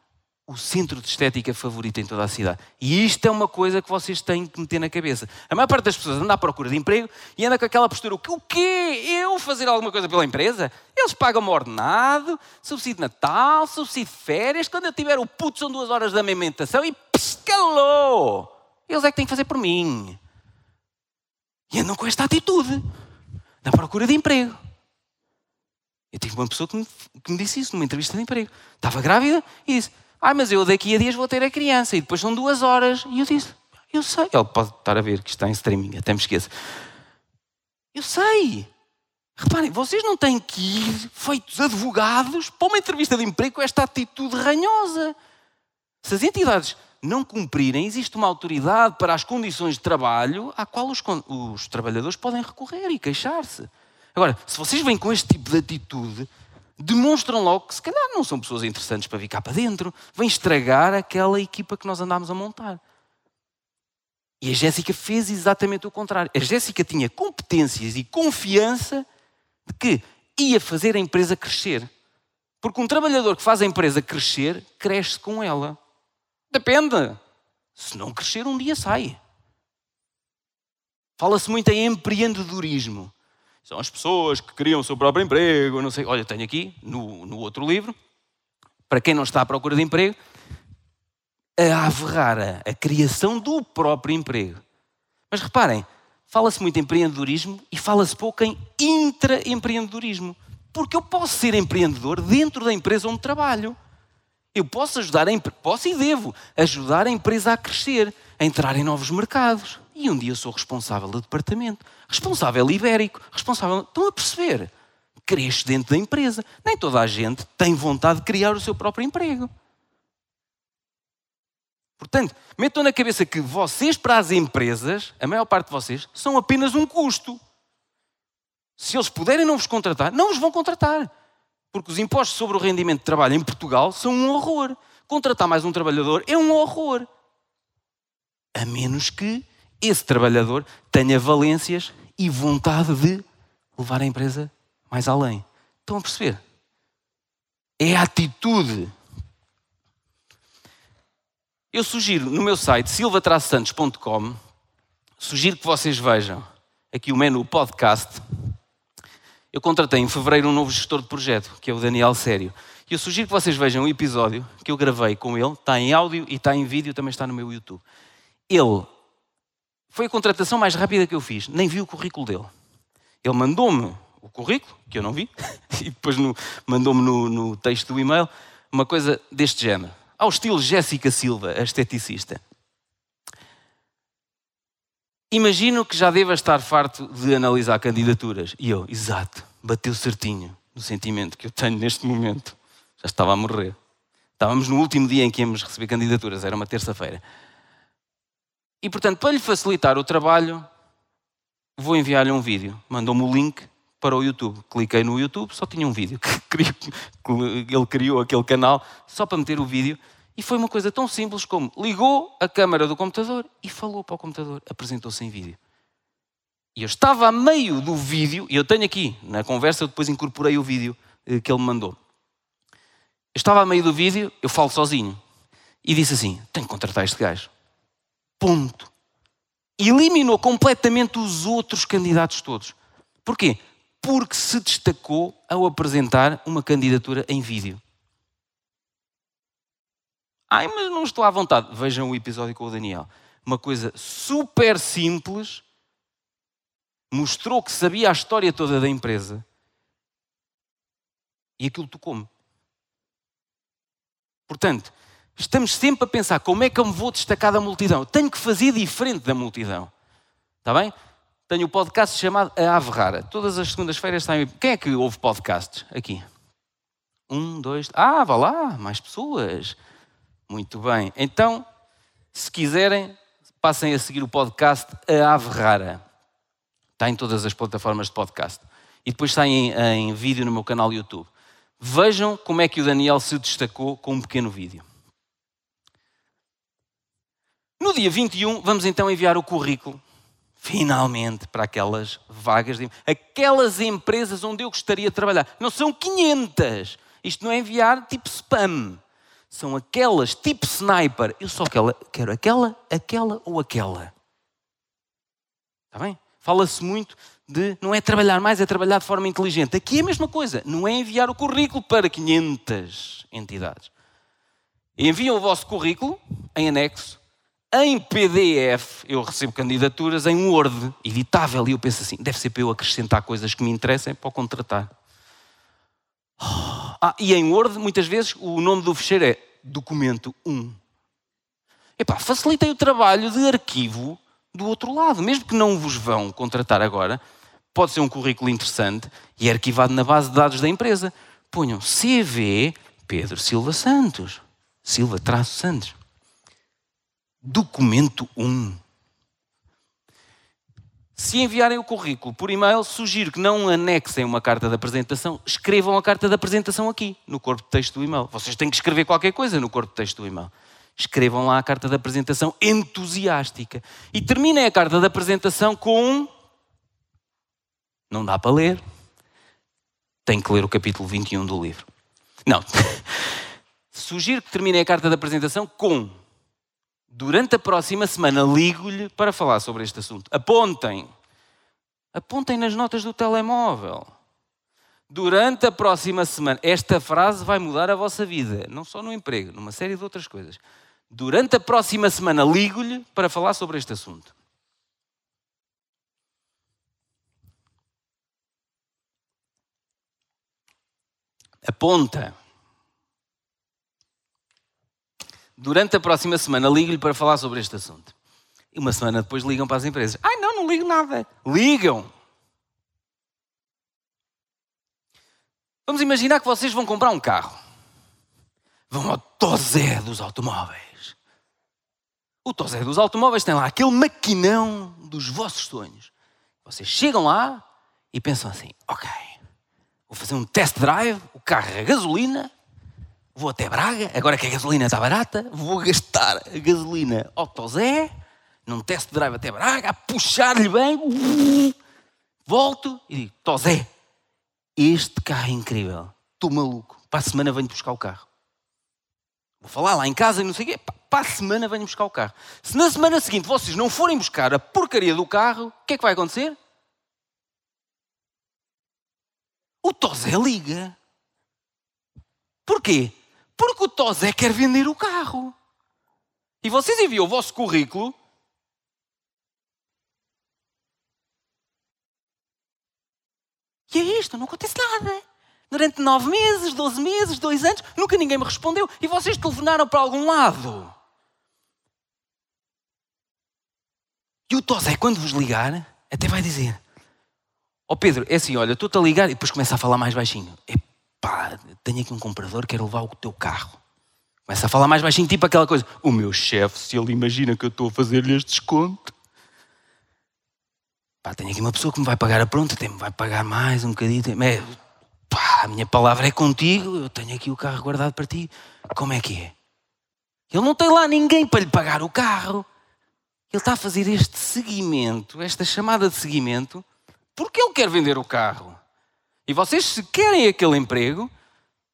o centro de estética favorito em toda a cidade. E isto é uma coisa que vocês têm que meter na cabeça. A maior parte das pessoas anda à procura de emprego e anda com aquela postura: o quê? Eu fazer alguma coisa pela empresa? Eles pagam-me ordenado, subsídio de Natal, subsídio de férias. Quando eu tiver o puto, são duas horas de amamentação e pescalou! Eles é que têm que fazer por mim. E andam com esta atitude na procura de emprego. Eu tive uma pessoa que me, que me disse isso numa entrevista de emprego. Estava grávida e disse: Ah, mas eu daqui a dias vou ter a criança e depois são duas horas. E eu disse: Eu sei. Ele pode estar a ver que está em streaming, até me esqueço. Eu sei. Reparem, vocês não têm que ir feitos advogados para uma entrevista de emprego com esta atitude ranhosa. Se as entidades não cumprirem, existe uma autoridade para as condições de trabalho à qual os, os trabalhadores podem recorrer e queixar-se. Agora, se vocês vêm com este tipo de atitude, demonstram logo que se calhar não são pessoas interessantes para vir cá para dentro, vêm estragar aquela equipa que nós andámos a montar. E a Jéssica fez exatamente o contrário. A Jéssica tinha competências e confiança de que ia fazer a empresa crescer. Porque um trabalhador que faz a empresa crescer, cresce com ela. Depende. Se não crescer, um dia sai. Fala-se muito em empreendedorismo. São as pessoas que criam o seu próprio emprego, não sei. Olha, tenho aqui no, no outro livro, para quem não está à procura de emprego, a averrara, a criação do próprio emprego. Mas reparem, fala-se muito em empreendedorismo e fala-se pouco em intraempreendedorismo. Porque eu posso ser empreendedor dentro da empresa onde trabalho. Eu posso ajudar, a, posso e devo ajudar a empresa a crescer, a entrar em novos mercados. E um dia sou responsável do departamento, responsável ibérico, responsável. Estão a perceber? Cresce dentro da empresa. Nem toda a gente tem vontade de criar o seu próprio emprego. Portanto, metam na cabeça que vocês, para as empresas, a maior parte de vocês, são apenas um custo. Se eles puderem não vos contratar, não os vão contratar. Porque os impostos sobre o rendimento de trabalho em Portugal são um horror. Contratar mais um trabalhador é um horror. A menos que esse trabalhador tenha valências e vontade de levar a empresa mais além. Estão a perceber? É a atitude. Eu sugiro no meu site silvatrasantos.com, sugiro que vocês vejam aqui o menu podcast eu contratei em fevereiro um novo gestor de projeto, que é o Daniel Sério. E eu sugiro que vocês vejam um episódio que eu gravei com ele, está em áudio e está em vídeo, também está no meu YouTube. Ele foi a contratação mais rápida que eu fiz, nem vi o currículo dele. Ele mandou-me o currículo, que eu não vi, e depois mandou-me no, no texto do e-mail uma coisa deste género. Ao estilo Jéssica Silva, a esteticista. Imagino que já deva estar farto de analisar candidaturas. E eu, exato, bateu certinho no sentimento que eu tenho neste momento. Já estava a morrer. Estávamos no último dia em que íamos receber candidaturas, era uma terça-feira. E portanto, para lhe facilitar o trabalho, vou enviar-lhe um vídeo. Mandou-me o link para o YouTube. Cliquei no YouTube, só tinha um vídeo. Ele criou aquele canal só para meter o vídeo e foi uma coisa tão simples como ligou a câmara do computador e falou para o computador, apresentou-se em vídeo. E eu estava a meio do vídeo, e eu tenho aqui, na conversa, eu depois incorporei o vídeo eh, que ele me mandou. Eu estava a meio do vídeo, eu falo sozinho, e disse assim: tenho que contratar este gajo. Ponto. Eliminou completamente os outros candidatos todos. Porquê? Porque se destacou ao apresentar uma candidatura em vídeo. Ai, mas não estou à vontade. Vejam o episódio com o Daniel. Uma coisa super simples, mostrou que sabia a história toda da empresa e aquilo tocou-me. Portanto, estamos sempre a pensar como é que eu me vou destacar da multidão. Tenho que fazer diferente da multidão. Está bem? Tenho um podcast chamado A Ave Rara. Todas as segundas-feiras saem. Quem é que ouve podcasts aqui? Um, dois. Ah, vá lá, mais pessoas. Muito bem. Então, se quiserem, passem a seguir o podcast A Ave Rara. Está em todas as plataformas de podcast. E depois está em, em vídeo no meu canal YouTube. Vejam como é que o Daniel se destacou com um pequeno vídeo. No dia 21, vamos então enviar o currículo, finalmente, para aquelas vagas, de... aquelas empresas onde eu gostaria de trabalhar. Não são 500. Isto não é enviar tipo spam são aquelas tipo sniper. Eu só quero aquela, aquela ou aquela. Está bem? Fala-se muito de não é trabalhar mais, é trabalhar de forma inteligente. Aqui é a mesma coisa. Não é enviar o currículo para 500 entidades. Enviam o vosso currículo em anexo. Em PDF eu recebo candidaturas em Word, editável, e eu penso assim: deve ser para eu acrescentar coisas que me interessem para o contratar. Ah, e em Word, muitas vezes, o nome do fecheiro é documento 1. Epá, facilitei o trabalho de arquivo do outro lado. Mesmo que não vos vão contratar agora, pode ser um currículo interessante e é arquivado na base de dados da empresa. Ponham CV Pedro Silva Santos. Silva traço Santos. Documento 1. Se enviarem o currículo por e-mail, sugiro que não anexem uma carta de apresentação, escrevam a carta de apresentação aqui, no corpo de texto do e-mail. Vocês têm que escrever qualquer coisa no corpo de texto do e-mail. Escrevam lá a carta de apresentação entusiástica. E terminem a carta de apresentação com. Não dá para ler. Tem que ler o capítulo 21 do livro. Não. Sugiro que terminem a carta de apresentação com durante a próxima semana ligo-lhe para falar sobre este assunto. Apontem. Apontem nas notas do telemóvel. Durante a próxima semana, esta frase vai mudar a vossa vida, não só no emprego, numa série de outras coisas. Durante a próxima semana, ligo-lhe para falar sobre este assunto. Aponta. Durante a próxima semana, ligo-lhe para falar sobre este assunto. E uma semana depois ligam para as empresas. Ai, não, não ligo nada. Ligam. Vamos imaginar que vocês vão comprar um carro. Vão ao Tozé dos automóveis. O Tozé dos automóveis tem lá aquele maquinão dos vossos sonhos. Vocês chegam lá e pensam assim: ok, vou fazer um test drive, o carro é gasolina, vou até Braga, agora que a gasolina está barata, vou gastar a gasolina ao Tozé, num test drive até Braga, a puxar-lhe bem, volto e digo: Tozé, este carro é incrível. Estou maluco. Para a semana venho buscar o carro. Vou falar lá em casa e não sei o quê. Para a semana venho buscar o carro. Se na semana seguinte vocês não forem buscar a porcaria do carro, o que é que vai acontecer? O Tozé liga. Porquê? Porque o Tozé quer vender o carro. E vocês enviam o vosso currículo E é isto, não acontece nada. Durante nove meses, doze meses, dois anos, nunca ninguém me respondeu. E vocês telefonaram para algum lado. E o Tosé, quando vos ligar, até vai dizer: Ó oh Pedro, é assim, olha, estou-te a ligar e depois começa a falar mais baixinho. Epá, tenho aqui um comprador, quero levar o teu carro. Começa a falar mais baixinho, tipo aquela coisa: O meu chefe, se ele imagina que eu estou a fazer-lhe este desconto, Pá, tenho aqui uma pessoa que me vai pagar a pronta, me vai pagar mais um bocadinho. É, pá, a minha palavra é contigo, eu tenho aqui o carro guardado para ti. Como é que é? Ele não tem lá ninguém para lhe pagar o carro. Ele está a fazer este seguimento, esta chamada de seguimento, porque ele quer vender o carro. E vocês, se querem aquele emprego,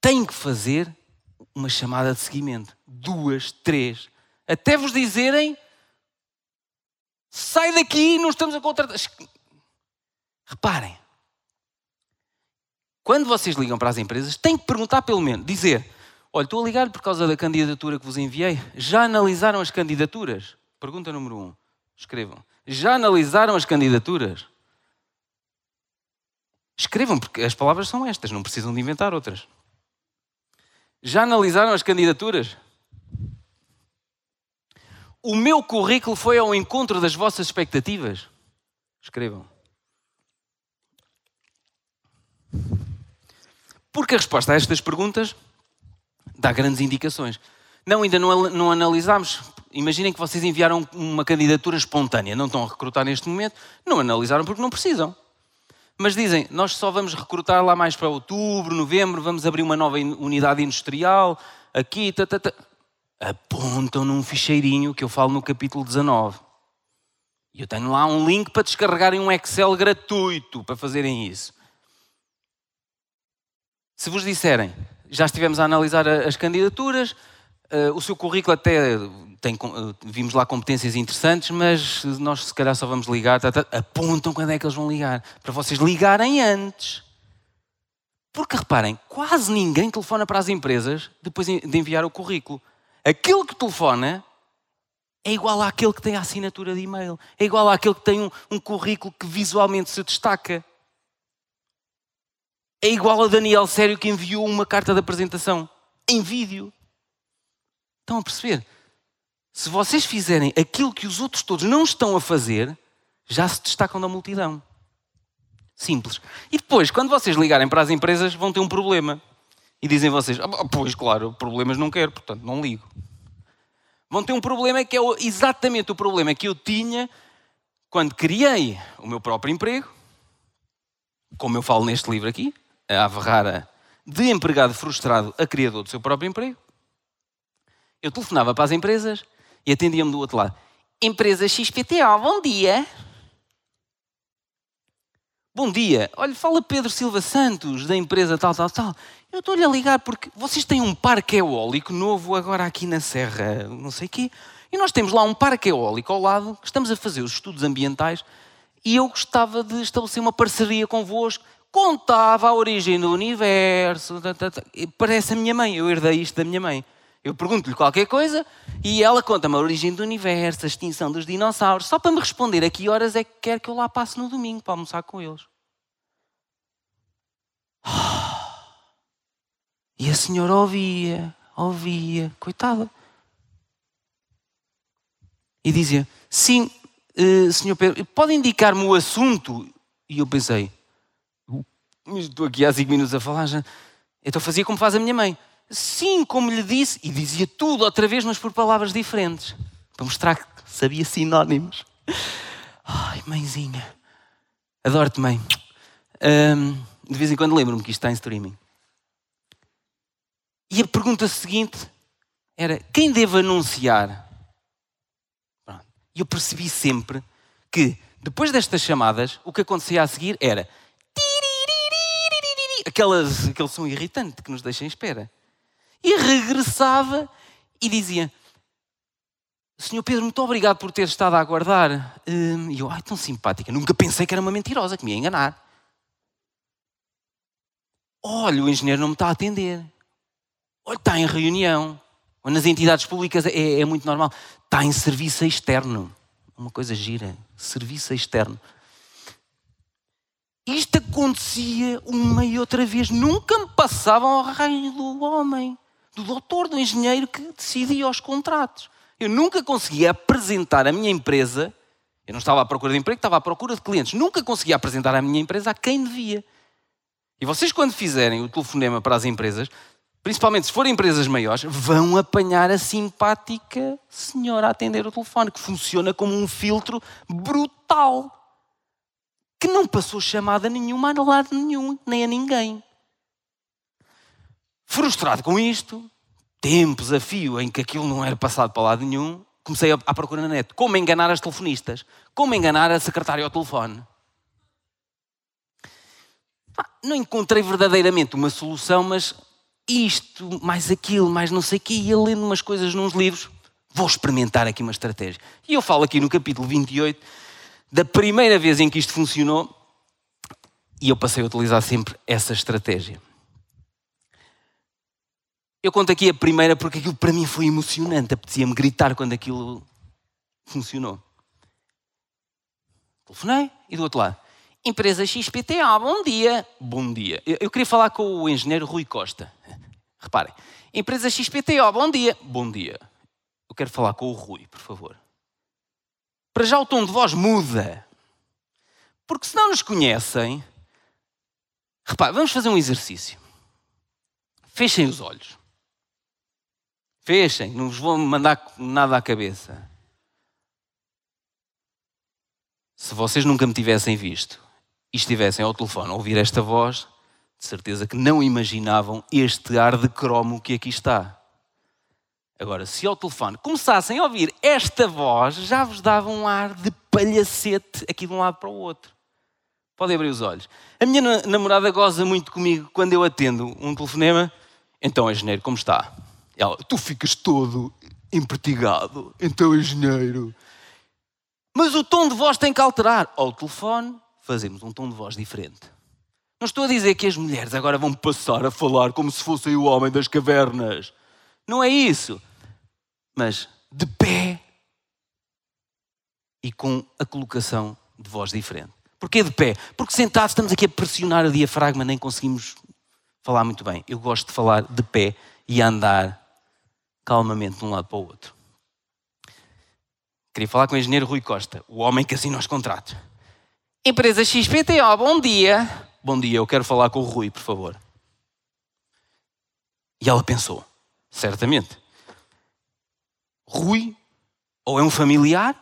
têm que fazer uma chamada de seguimento. Duas, três. Até vos dizerem Sai daqui, não estamos a contratar. Reparem, quando vocês ligam para as empresas, têm que perguntar pelo menos, dizer: Olha, estou a ligar por causa da candidatura que vos enviei. Já analisaram as candidaturas? Pergunta número um. Escrevam. Já analisaram as candidaturas? Escrevam, porque as palavras são estas, não precisam de inventar outras. Já analisaram as candidaturas? O meu currículo foi ao encontro das vossas expectativas? Escrevam. Porque a resposta a estas perguntas dá grandes indicações. Não, ainda não, analisámos. Imaginem que vocês enviaram uma candidatura espontânea, não estão a recrutar neste momento, não analisaram porque não precisam. Mas dizem, nós só vamos recrutar lá mais para outubro, novembro, vamos abrir uma nova unidade industrial, aqui, tá, tá, tá apontam num ficheirinho que eu falo no capítulo 19. E eu tenho lá um link para descarregarem um Excel gratuito para fazerem isso. Se vos disserem, já estivemos a analisar as candidaturas, eh, o seu currículo até tem, eh, vimos lá competências interessantes, mas nós se calhar só vamos ligar, tá, tá, apontam quando é que eles vão ligar, para vocês ligarem antes. Porque reparem, quase ninguém telefona para as empresas depois de enviar o currículo. Aquele que telefona é igual àquele que tem a assinatura de e-mail, é igual àquele que tem um, um currículo que visualmente se destaca. É igual a Daniel Sério que enviou uma carta de apresentação em vídeo. Estão a perceber? Se vocês fizerem aquilo que os outros todos não estão a fazer, já se destacam da multidão. Simples. E depois, quando vocês ligarem para as empresas, vão ter um problema. E dizem vocês, ah, pois claro, problemas não quero, portanto não ligo. Vão ter um problema que é exatamente o problema que eu tinha quando criei o meu próprio emprego, como eu falo neste livro aqui, a Averrara de empregado frustrado a criador do seu próprio emprego. Eu telefonava para as empresas e atendiam-me do outro lado. Empresa XPTO, bom dia. Bom dia. Olha, fala Pedro Silva Santos, da empresa tal, tal, tal. Eu estou-lhe a ligar porque vocês têm um parque eólico novo agora aqui na Serra, não sei quê, e nós temos lá um parque eólico ao lado, que estamos a fazer os estudos ambientais, e eu gostava de estabelecer uma parceria convosco. Contava a origem do universo. Parece a minha mãe, eu herdei isto da minha mãe. Eu pergunto-lhe qualquer coisa e ela conta-me a origem do universo, a extinção dos dinossauros, só para me responder a que horas é que quer que eu lá passe no domingo para almoçar com eles. E a senhora ouvia, ouvia, coitada. E dizia: Sim, uh, senhor Pedro, pode indicar-me o assunto? E eu pensei: Estou aqui há cinco minutos a falar já. Então fazia como faz a minha mãe. Sim, como lhe disse, e dizia tudo outra vez, mas por palavras diferentes, para mostrar que sabia sinónimos. Ai, mãezinha, adoro-te, mãe. De vez em quando lembro-me que isto está em streaming. E a pergunta seguinte era: quem deve anunciar? E eu percebi sempre que, depois destas chamadas, o que acontecia a seguir era aquelas, aquele som irritante que nos deixa em espera. E regressava e dizia: Senhor Pedro, muito obrigado por ter estado a aguardar. Hum, e eu, ai, tão simpática, nunca pensei que era uma mentirosa, que me ia enganar. Olha, o engenheiro não me está a atender. Olha, está em reunião. Ou nas entidades públicas é, é muito normal. Está em serviço externo. Uma coisa gira. Serviço externo. Isto acontecia uma e outra vez. Nunca me passavam ao raio do homem, do doutor, do engenheiro que decidia os contratos. Eu nunca conseguia apresentar a minha empresa. Eu não estava à procura de emprego, estava à procura de clientes. Nunca conseguia apresentar a minha empresa a quem devia. E vocês, quando fizerem o telefonema para as empresas, principalmente se forem empresas maiores, vão apanhar a simpática senhora a atender o telefone, que funciona como um filtro brutal, que não passou chamada nenhuma a lado nenhum, nem a ninguém. Frustrado com isto, tempos a fio em que aquilo não era passado para lado nenhum, comecei a, procurar na net como enganar as telefonistas, como enganar a secretária ao telefone. Não encontrei verdadeiramente uma solução, mas isto, mais aquilo, mais não sei o quê, ia lendo umas coisas nos livros, vou experimentar aqui uma estratégia. E eu falo aqui no capítulo 28 da primeira vez em que isto funcionou e eu passei a utilizar sempre essa estratégia. Eu conto aqui a primeira porque aquilo para mim foi emocionante, apetecia-me gritar quando aquilo funcionou. Telefonei e do outro lado. Empresa XPTA, bom dia. Bom dia. Eu, queria falar com o engenheiro Rui Costa. Reparem. Empresa XPTO, bom dia. Bom dia. Eu quero falar com o Rui, por favor. Para já o tom de voz muda. Porque se não nos conhecem. Repare, vamos fazer um exercício. Fechem os olhos. Fechem, não vos vou mandar nada à cabeça. Se vocês nunca me tivessem visto, e estivessem ao telefone a ouvir esta voz, de certeza que não imaginavam este ar de cromo que aqui está. Agora, se ao telefone começassem a ouvir esta voz, já vos dava um ar de palhacete aqui de um lado para o outro. Podem abrir os olhos. A minha namorada goza muito comigo quando eu atendo um telefonema. Então, engenheiro, como está? Ela, tu ficas todo empertigado. Então, engenheiro. Mas o tom de voz tem que alterar. Ao telefone, fazemos um tom de voz diferente. Não estou a dizer que as mulheres agora vão passar a falar como se fossem o homem das cavernas. Não é isso. Mas de pé e com a colocação de voz diferente. Porquê de pé? Porque sentados estamos aqui a pressionar o diafragma, nem conseguimos falar muito bem. Eu gosto de falar de pé e andar calmamente de um lado para o outro. Queria falar com o engenheiro Rui Costa, o homem que assina os contratos. Empresa XPTO, bom dia. Bom dia, eu quero falar com o Rui, por favor. E ela pensou, certamente. Rui, ou é um familiar,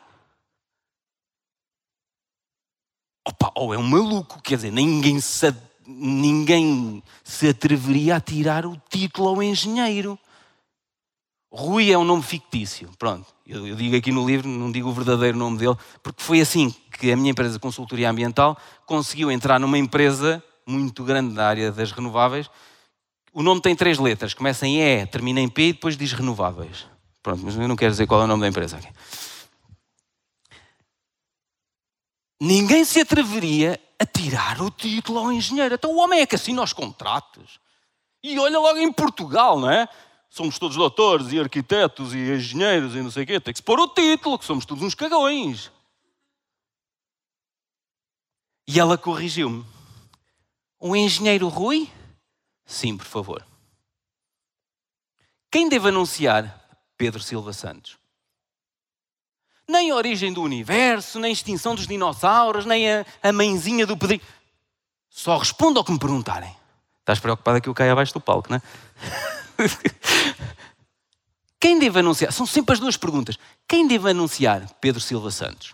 Opa, ou é um maluco, quer dizer, ninguém se, ninguém se atreveria a tirar o título ao engenheiro. Rui é um nome fictício, pronto. Eu, eu, digo aqui no livro, não digo o verdadeiro nome dele, porque foi assim que a minha empresa de consultoria ambiental conseguiu entrar numa empresa muito grande da área das renováveis. O nome tem três letras, começa em E, termina em P e depois diz renováveis. Pronto, mas eu não quero dizer qual é o nome da empresa aqui. ninguém se atreveria a tirar o título ao engenheiro. Então o homem é que assina os contratos. E olha logo em Portugal, não é? Somos todos doutores e arquitetos e engenheiros e não sei o quê. Tem que se pôr o título, que somos todos uns cagões. E ela corrigiu-me. O engenheiro Rui? Sim, por favor. Quem deve anunciar? Pedro Silva Santos. Nem a origem do universo, nem a extinção dos dinossauros, nem a, a mãezinha do pedido. Só respondo ao que me perguntarem. Estás preocupada que eu caia abaixo do palco, não é? Quem deve anunciar? São sempre as duas perguntas. Quem deve anunciar? Pedro Silva Santos.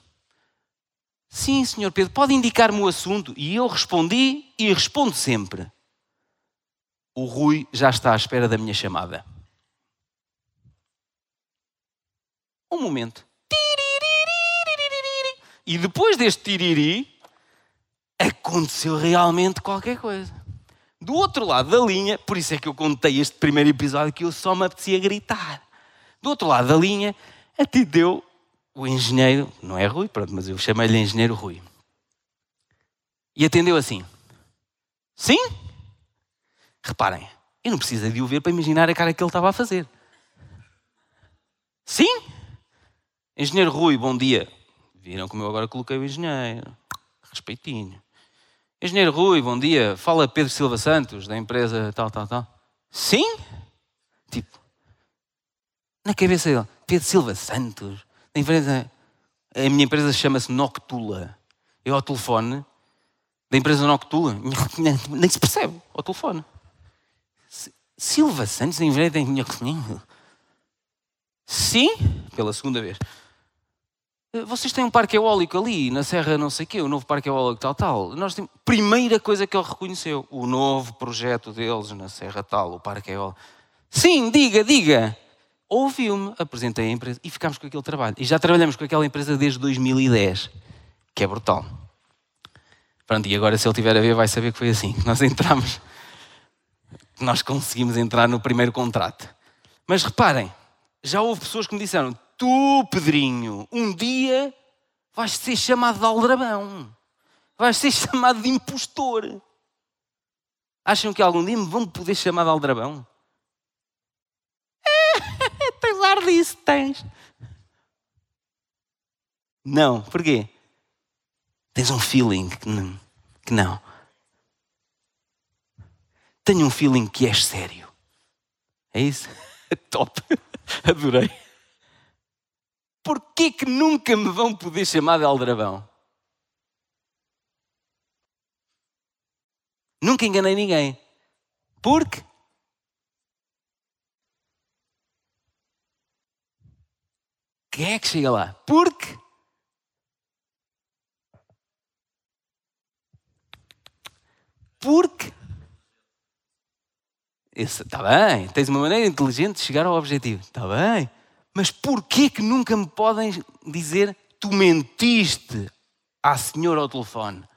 Sim, senhor Pedro, pode indicar-me o assunto? E eu respondi e respondo sempre. O Rui já está à espera da minha chamada. Um momento. E depois deste tiriri, aconteceu realmente qualquer coisa. Do outro lado da linha, por isso é que eu contei este primeiro episódio que eu só me apetecia gritar. Do outro lado da linha, atendeu o engenheiro, não é Rui, pronto, mas eu chamei-lhe engenheiro Rui. E atendeu assim: Sim? Reparem, eu não preciso de o ver para imaginar a cara que ele estava a fazer. Sim? Engenheiro Rui, bom dia. Viram como eu agora coloquei o engenheiro. Respeitinho. Engenheiro Rui, bom dia. Fala Pedro Silva Santos, da empresa tal, tal, tal. Sim? Tipo, na cabeça dele, Pedro Silva Santos, da empresa. A minha empresa chama-se Noctula. Eu ao telefone, da empresa Noctula, nem se percebe ao telefone. Silva Santos, da empresa. Sim? Pela segunda vez. Eh, vocês têm um parque eólico ali, na Serra não sei o quê, o novo parque eólico tal, tal. Nós temos... Primeira coisa que ele reconheceu, o novo projeto deles na Serra tal, o parque eólico. Sim, diga, diga. Ouviu-me, apresentei a empresa e ficámos com aquele trabalho. E já trabalhamos com aquela empresa desde 2010, que é brutal. Pronto, e agora se ele tiver a ver vai saber que foi assim, que nós entramos, nós conseguimos entrar no primeiro contrato. Mas reparem, já houve pessoas que me disseram, tu, Pedrinho, um dia vais ser chamado de aldrabão. Vais ser chamado de impostor. Acham que algum dia me vão poder chamar de aldrabão? tens ar disso, tens. Não, porquê? Tens um feeling que não. Que não. Tenho um feeling que és sério. É isso? Top. Adorei. Porquê que nunca me vão poder chamar de aldrabão? Nunca enganei ninguém. Porque quem é que chega lá? Porque porque está bem, tens uma maneira inteligente de chegar ao objetivo. Está bem. Mas porquê que nunca me podem dizer tu mentiste à senhora ao telefone?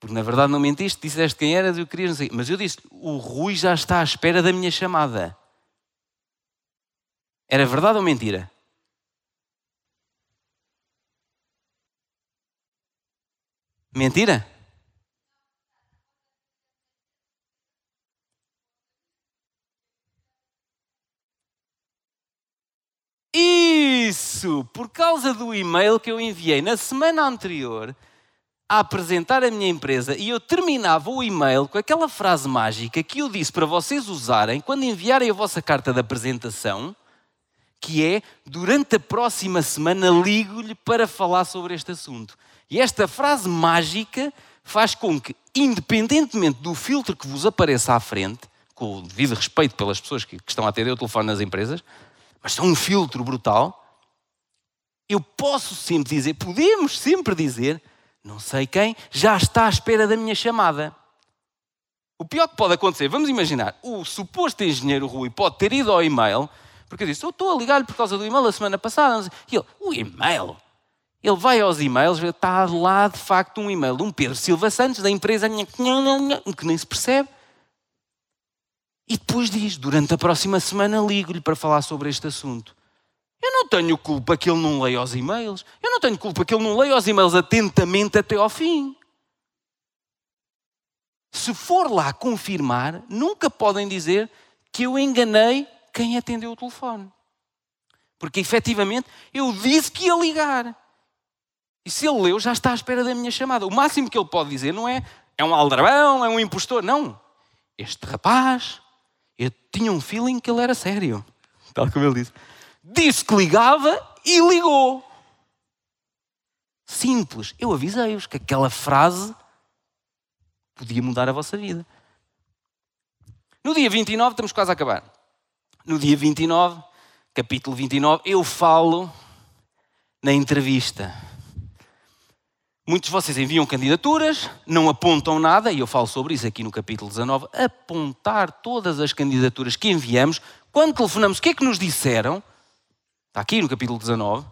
Porque na verdade não mentiste, disseste quem eras e eu queria não sei. Mas eu disse, o Rui já está à espera da minha chamada. Era verdade ou mentira? Mentira? Isso! Por causa do e-mail que eu enviei na semana anterior a apresentar a minha empresa e eu terminava o e-mail com aquela frase mágica que eu disse para vocês usarem quando enviarem a vossa carta de apresentação, que é durante a próxima semana ligo-lhe para falar sobre este assunto. E esta frase mágica faz com que, independentemente do filtro que vos apareça à frente, com o devido respeito pelas pessoas que estão a atender o telefone nas empresas, mas são um filtro brutal. Eu posso sempre dizer, podemos sempre dizer, não sei quem, já está à espera da minha chamada. O pior que pode acontecer, vamos imaginar, o suposto engenheiro Rui pode ter ido ao e-mail, porque eu disse, eu estou a ligar-lhe por causa do e-mail da semana passada. E ele, o e-mail? Ele vai aos e-mails, está lá de facto um e-mail de um Pedro Silva Santos, da empresa que nem se percebe. E depois diz: durante a próxima semana ligo-lhe para falar sobre este assunto. Eu não tenho culpa que ele não leia os e-mails. Eu não tenho culpa que ele não leia os e-mails atentamente até ao fim. Se for lá confirmar, nunca podem dizer que eu enganei quem atendeu o telefone. Porque efetivamente eu disse que ia ligar. E se ele leu, já está à espera da minha chamada. O máximo que ele pode dizer não é é um aldrabão, é um impostor. Não. Este rapaz, eu tinha um feeling que ele era sério. Tal como ele disse. Disse que ligava e ligou. Simples. Eu avisei-vos que aquela frase podia mudar a vossa vida. No dia 29, estamos quase a acabar. No dia 29, capítulo 29, eu falo na entrevista. Muitos de vocês enviam candidaturas, não apontam nada, e eu falo sobre isso aqui no capítulo 19. Apontar todas as candidaturas que enviamos, quando telefonamos, o que é que nos disseram? Está aqui no capítulo 19.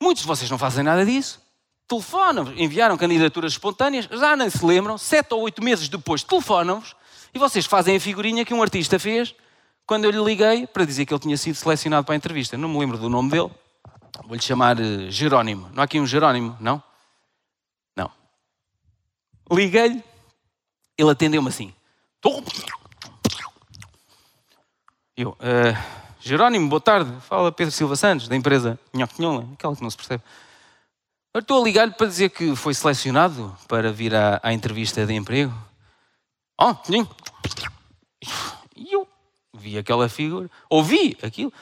Muitos de vocês não fazem nada disso. Telefonam, enviaram candidaturas espontâneas, já nem se lembram, sete ou oito meses depois telefonam-vos e vocês fazem a figurinha que um artista fez quando eu lhe liguei para dizer que ele tinha sido selecionado para a entrevista. Não me lembro do nome dele. Vou-lhe chamar eh, Jerónimo. Não há aqui um Jerónimo, não? Não. Liguei-lhe, ele atendeu-me assim. Eu, uh, Jerónimo, boa tarde. Fala Pedro Silva Santos, da empresa Nhoque aquela que não se percebe. Eu estou a ligar-lhe para dizer que foi selecionado para vir à, à entrevista de emprego. Oh, e eu vi aquela figura, ouvi aquilo.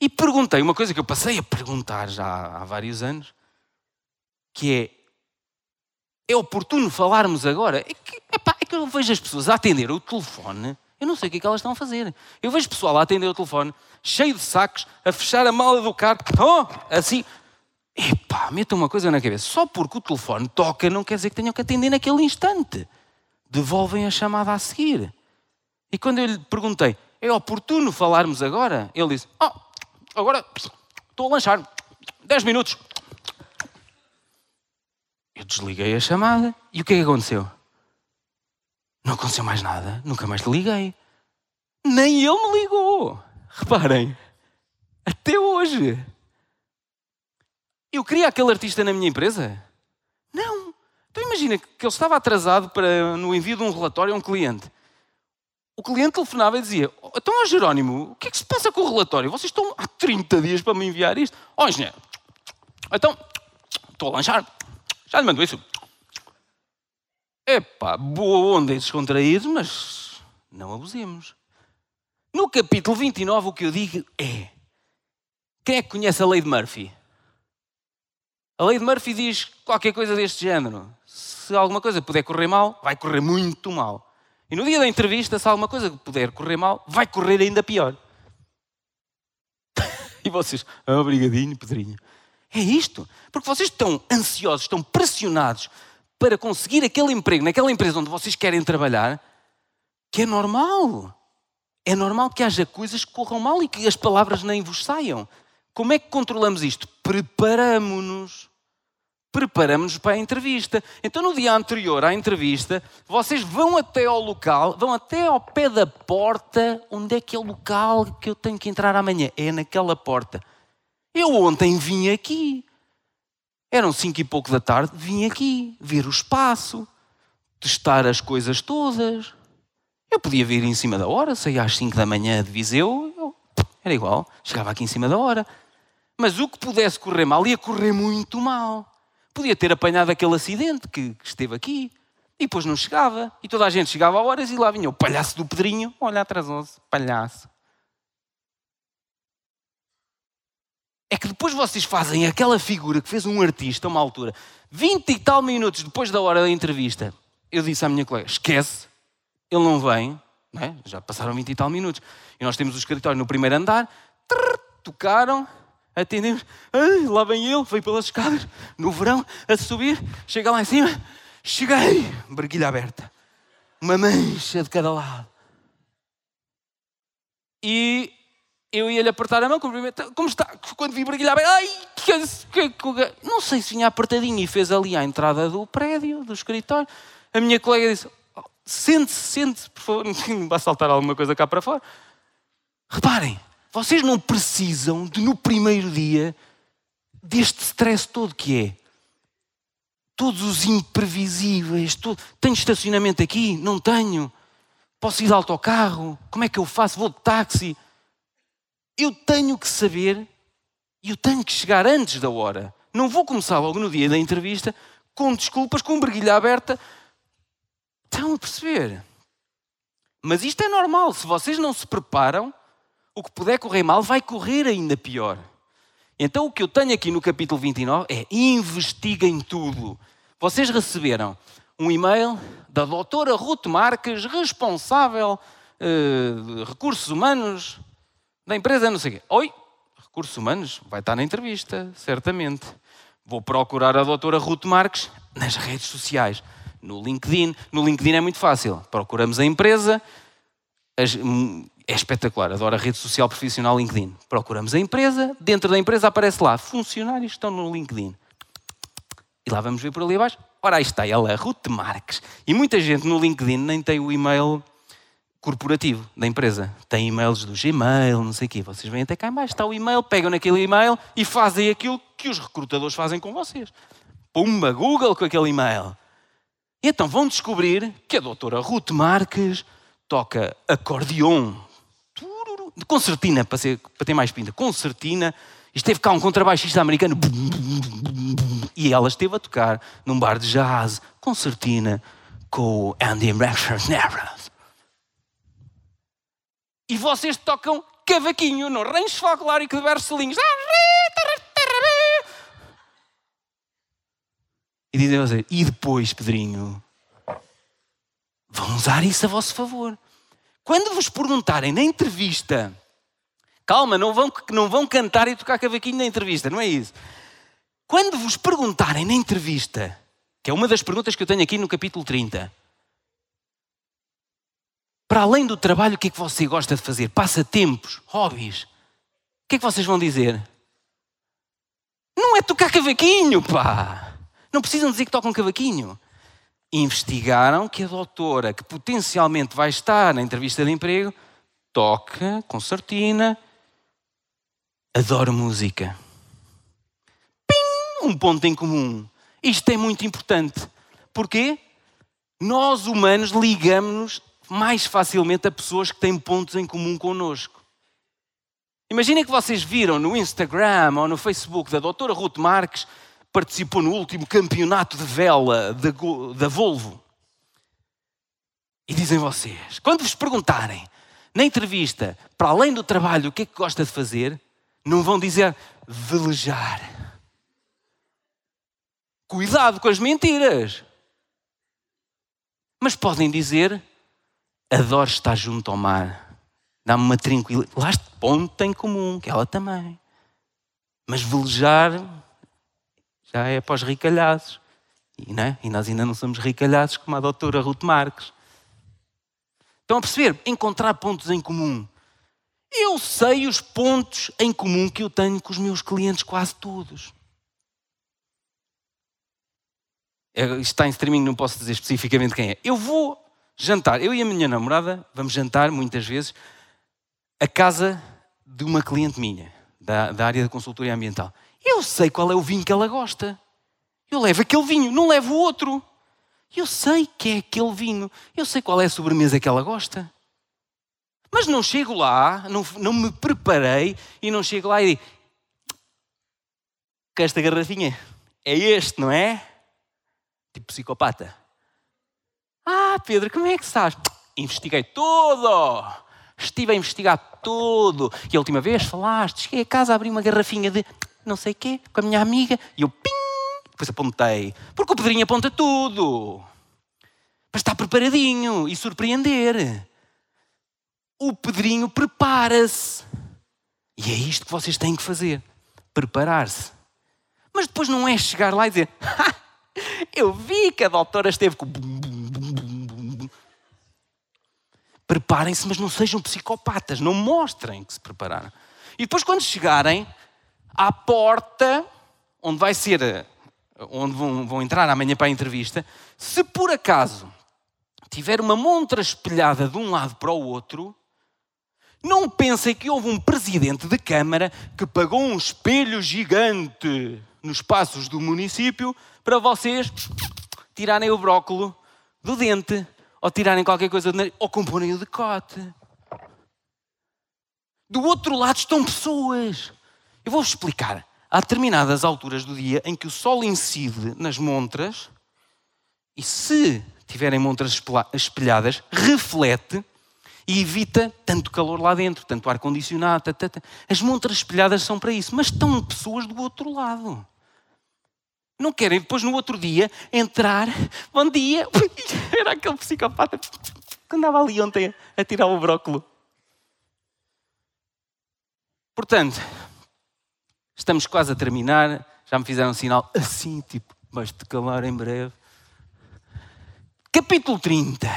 E perguntei uma coisa que eu passei a perguntar já há vários anos, que é, é oportuno falarmos agora? É que, epá, é que eu vejo as pessoas a atender o telefone, eu não sei o que é que elas estão a fazer. Eu vejo pessoal a atender o telefone, cheio de sacos, a fechar a mala do carro, oh, assim. Epá, metam uma coisa na cabeça. Só porque o telefone toca não quer dizer que tenham que atender naquele instante. Devolvem a chamada a seguir. E quando eu lhe perguntei, é oportuno falarmos agora? Ele disse, oh, agora estou a lanchar. 10 minutos. Eu desliguei a chamada e o que é que aconteceu? Aconteceu mais nada, nunca mais te liguei. Nem ele me ligou. Reparem, até hoje. Eu queria aquele artista na minha empresa? Não. Então imagina que ele estava atrasado para, no envio de um relatório a um cliente o cliente telefonava e dizia: Então, ó Jerónimo, o que é que se passa com o relatório? Vocês estão há 30 dias para me enviar isto. Ó oh, engenheiro, então, estou a lanchar, já lhe mando isso. Epá, boa onda e descontraído, mas não abusemos. No capítulo 29, o que eu digo é: quem é que conhece a lei de Murphy? A lei de Murphy diz qualquer coisa deste género. Se alguma coisa puder correr mal, vai correr muito mal. E no dia da entrevista, se alguma coisa puder correr mal, vai correr ainda pior. e vocês, ah, obrigadinho, Pedrinho. É isto. Porque vocês estão ansiosos, estão pressionados para conseguir aquele emprego naquela empresa onde vocês querem trabalhar, que é normal. É normal que haja coisas que corram mal e que as palavras nem vos saiam. Como é que controlamos isto? Preparamos-nos preparamos-nos para a entrevista. Então, no dia anterior à entrevista, vocês vão até ao local, vão até ao pé da porta, onde é que é o local que eu tenho que entrar amanhã? É naquela porta. Eu ontem vim aqui, eram cinco e pouco da tarde, vim aqui ver o espaço, testar as coisas todas. Eu podia vir em cima da hora, saía às cinco da manhã de Viseu, eu, era igual, chegava aqui em cima da hora. Mas o que pudesse correr mal ia correr muito mal. Podia ter apanhado aquele acidente que, que esteve aqui e depois não chegava. E toda a gente chegava a horas e lá vinha o palhaço do Pedrinho. Olha, atrasou-se, palhaço. É que depois vocês fazem aquela figura que fez um artista a uma altura, 20 e tal minutos depois da hora da entrevista. Eu disse à minha colega: esquece, ele não vem, não é? já passaram 20 e tal minutos. E nós temos o escritório no primeiro andar, trrr, tocaram, atendemos, ai, lá vem ele, veio pelas escadas, no verão, a subir, chega lá em cima, cheguei, barquilha aberta, uma mancha de cada lado. E eu ia-lhe apertar a mão, como está? Quando vi aberta, ai, que, que, que, não sei se vinha apertadinho e fez ali à entrada do prédio, do escritório. A minha colega disse, oh, sente-se, sente-se, por favor, não vai saltar alguma coisa cá para fora. Reparem, Vocês não precisam de, no primeiro dia, deste stress todo que é. Todos os imprevisíveis. Tenho estacionamento aqui? Não tenho. Posso ir de autocarro? Como é que eu faço? Vou de táxi? Eu tenho que saber e eu tenho que chegar antes da hora. Não vou começar logo no dia da entrevista com desculpas, com briguilha aberta. Estão a perceber? Mas isto é normal. Se vocês não se preparam, o que puder correr mal vai correr ainda pior. Então o que eu tenho aqui no capítulo 29 é investiguem tudo. Vocês receberam um e-mail da doutora Ruth Marques, responsável uh, de recursos humanos da empresa, não sei o quê. Oi, recursos humanos, vai estar na entrevista, certamente. Vou procurar a doutora Ruth Marques nas redes sociais, no LinkedIn. No LinkedIn é muito fácil. Procuramos a empresa, hum, é espetacular, adoro a rede social profissional LinkedIn. Procuramos a empresa, dentro da empresa aparece lá, funcionários estão no LinkedIn. E lá vamos ver por ali abaixo. Ora, aí está ela, Ruth Marques. E muita gente no LinkedIn nem tem o e-mail corporativo da empresa. Tem e-mails do Gmail, não sei o quê. Vocês vêm até cá embaixo, está o e-mail, pegam naquele e-mail e fazem aquilo que os recrutadores fazem com vocês. Pumba, Google com aquele e-mail. E então vão descobrir que a doutora Ruth Marques toca acordeon. Concertina, para, ser, para ter mais pinta. Concertina. Esteve cá um contrabaixista americano. E ela esteve a tocar num bar de jazz, concertina, com o Andy Never. E vocês tocam cavaquinho no rancho folclórico de Bercelinhos. E dizem você, e depois, Pedrinho, vão usar isso a vosso favor. Quando vos perguntarem na entrevista, calma, não vão, não vão cantar e tocar cavaquinho na entrevista, não é isso. Quando vos perguntarem na entrevista, que é uma das perguntas que eu tenho aqui no capítulo 30, para além do trabalho, o que é que você gosta de fazer? Passatempos, hobbies. O que é que vocês vão dizer? Não é tocar cavaquinho, pá! Não precisam dizer que tocam cavaquinho. Investigaram que a doutora, que potencialmente vai estar na entrevista de emprego, toca concertina, adora música. Pim! Um ponto em comum. Isto é muito importante. Porquê? Nós humanos ligamos-nos mais facilmente a pessoas que têm pontos em comum connosco. Imaginem que vocês viram no Instagram ou no Facebook da doutora Ruth Marques participou no último campeonato de vela da, Volvo. E dizem vocês, quando vos perguntarem na entrevista, para além do trabalho, o que é que gosta de fazer, não vão dizer velejar. Cuidado com as mentiras. Mas podem dizer adoro estar junto ao mar. Dá-me uma tranquilidade. Lá este ponto em comum, que ela também. Mas velejar já é para os ricalhados. E, né? e nós ainda não somos ricalhados como a doutora Ruth Marques. Estão a perceber? Encontrar pontos em comum. Eu sei os pontos em comum que eu tenho com os meus clientes, quase todos. É, isto está em streaming, não posso dizer especificamente quem é. Eu vou jantar. Eu e a minha namorada vamos jantar muitas vezes a casa de uma cliente minha, da, da área da consultoria ambiental. Eu sei qual é o vinho que ela gosta. Eu levo aquele vinho, não levo o outro. Eu sei que é aquele vinho. Eu sei qual é a sobremesa que ela gosta. Mas não chego lá, não, não me preparei e não chego lá e digo: que esta garrafinha é este, não é? Tipo psicopata. Ah, Pedro, como é que estás? Investiguei tudo. Estive a investigar tudo. E a última vez falaste, cheguei a casa, abri uma garrafinha de não sei quê com a minha amiga e eu pim, depois apontei. Porque o Pedrinho aponta tudo. Para estar preparadinho e surpreender. O Pedrinho prepara-se. E é isto que vocês têm que fazer: preparar-se. Mas depois não é chegar lá e dizer: Eu vi que a doutora esteve com Preparem-se, mas não sejam psicopatas, não mostrem que se prepararam. E depois, quando chegarem à porta, onde vai ser, onde vão, vão entrar amanhã para a entrevista, se por acaso tiver uma montra espelhada de um lado para o outro, Não pensem que houve um presidente de Câmara que pagou um espelho gigante nos passos do município para vocês tirarem o brócolo do dente ou tirarem qualquer coisa do nariz ou comporem o decote. Do outro lado estão pessoas. Eu vou-vos explicar. Há determinadas alturas do dia em que o sol incide nas montras e se tiverem montras espelhadas, reflete e evita tanto calor lá dentro, tanto ar-condicionado. As montras espelhadas são para isso, mas estão pessoas do outro lado. Não querem depois no outro dia entrar. Bom dia! Era aquele psicopata que andava ali ontem a tirar o brócolo. Portanto, estamos quase a terminar. Já me fizeram um sinal assim, tipo, vais te calar em breve. Capítulo 30.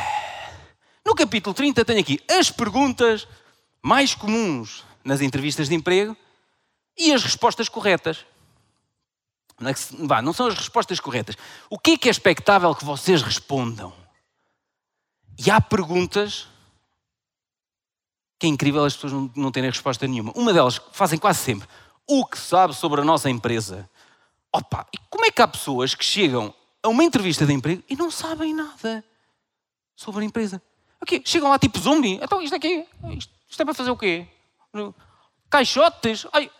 No capítulo 30 tenho aqui as perguntas mais comuns nas entrevistas de emprego e as respostas corretas. É vá, não são as respostas corretas. O que é que é expectável que vocês respondam? E há perguntas que é incrível as pessoas não, terem resposta nenhuma. Uma delas fazem quase sempre. O que sabe sobre a nossa empresa? Opa, e como é que há pessoas que chegam a uma entrevista de emprego e não sabem nada sobre a empresa? Okay. Chegam lá tipo zombie. Então isto aqui, isto, isto é para fazer o quê? Caixotes? Ai.